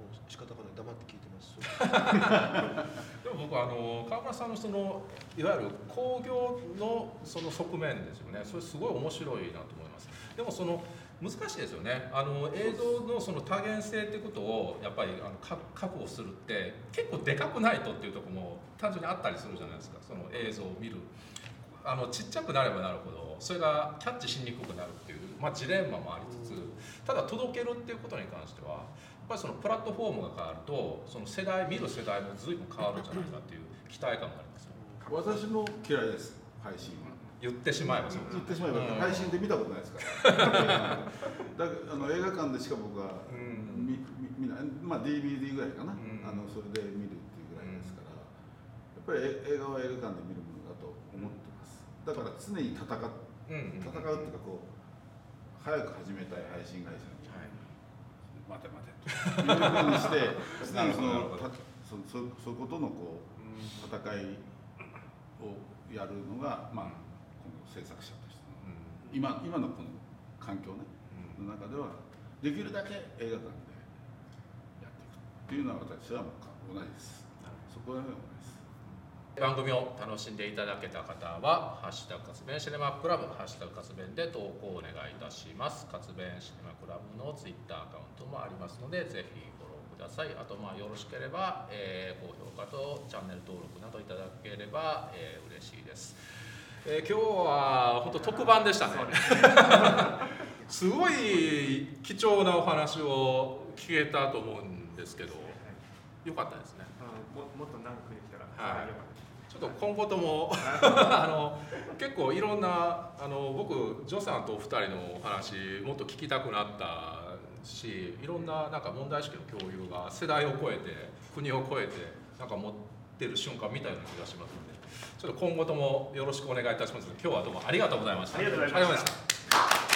[SPEAKER 2] う仕方がない。黙って聞いてます。
[SPEAKER 1] でも僕あの川村さんのそのいわゆる興行のその側面ですよね。それすごい面白いなと思います。でもその難しいですよね。あの映像のその多元性ってことをやっぱりあの確保するって結構でかくないとっていうとこも単純にあったりするじゃないですか。その映像を見るあのちっちゃくなればなるほどそれがキャッチしにくくなるっていう、まあ、ジレンマもありつつただ届けるっていうことに関してはやっぱりそのプラットフォームが変わるとその世代見る世代も随分変わるんじゃないかっていう期待感があります
[SPEAKER 3] 私も嫌いです配信は。
[SPEAKER 1] 言ってしまえば
[SPEAKER 3] そう言ってしまえば、配信で見たことないですから。だあの映画館でしか僕は見見ない、まあ、DVD ぐらいかな、あのそれで見るっていうぐらいですから、やっぱり映画は映画館で見るものだと思ってますだから常に戦っ戦うっていうかこう早く始めたい配信会社に、はい、待て待てと。いうふうにして 常にそのそそそういうことのこう戦いをやるのがまあ制作者としての、今今のこの環境ね、の中ではできるだけ映画館でやっていくっていうのは私はもう同じです。そこは同じです
[SPEAKER 1] 番組を楽しんでいただけた方は「ハッシュタグ活弁シネマクラブ」「ハッシュタグ活弁」で投稿お願いいたします。活弁シネマクラブのツイッターアカウントもありますのでぜひフォローください。あとまあよろしければ、えー、高評価とチャンネル登録などいただければ、えー、嬉しいです、えー、今日は本当特番でしたね。すごい貴重なお話を聞けたと思うんですけどよかったですね、
[SPEAKER 4] うん、ももっと長くできたら、
[SPEAKER 1] はい、ちょっと今後とも あの結構いろんなあの僕ジョさんとお二人のお話もっと聞きたくなったしいろんななんか問題意識の共有が世代を超えて国を超えてなんか持ってる瞬間みたいな気がしますのでちょっと今後ともよろしくお願いいたします。今日はどうもありがとうございました。
[SPEAKER 4] ありがとうございました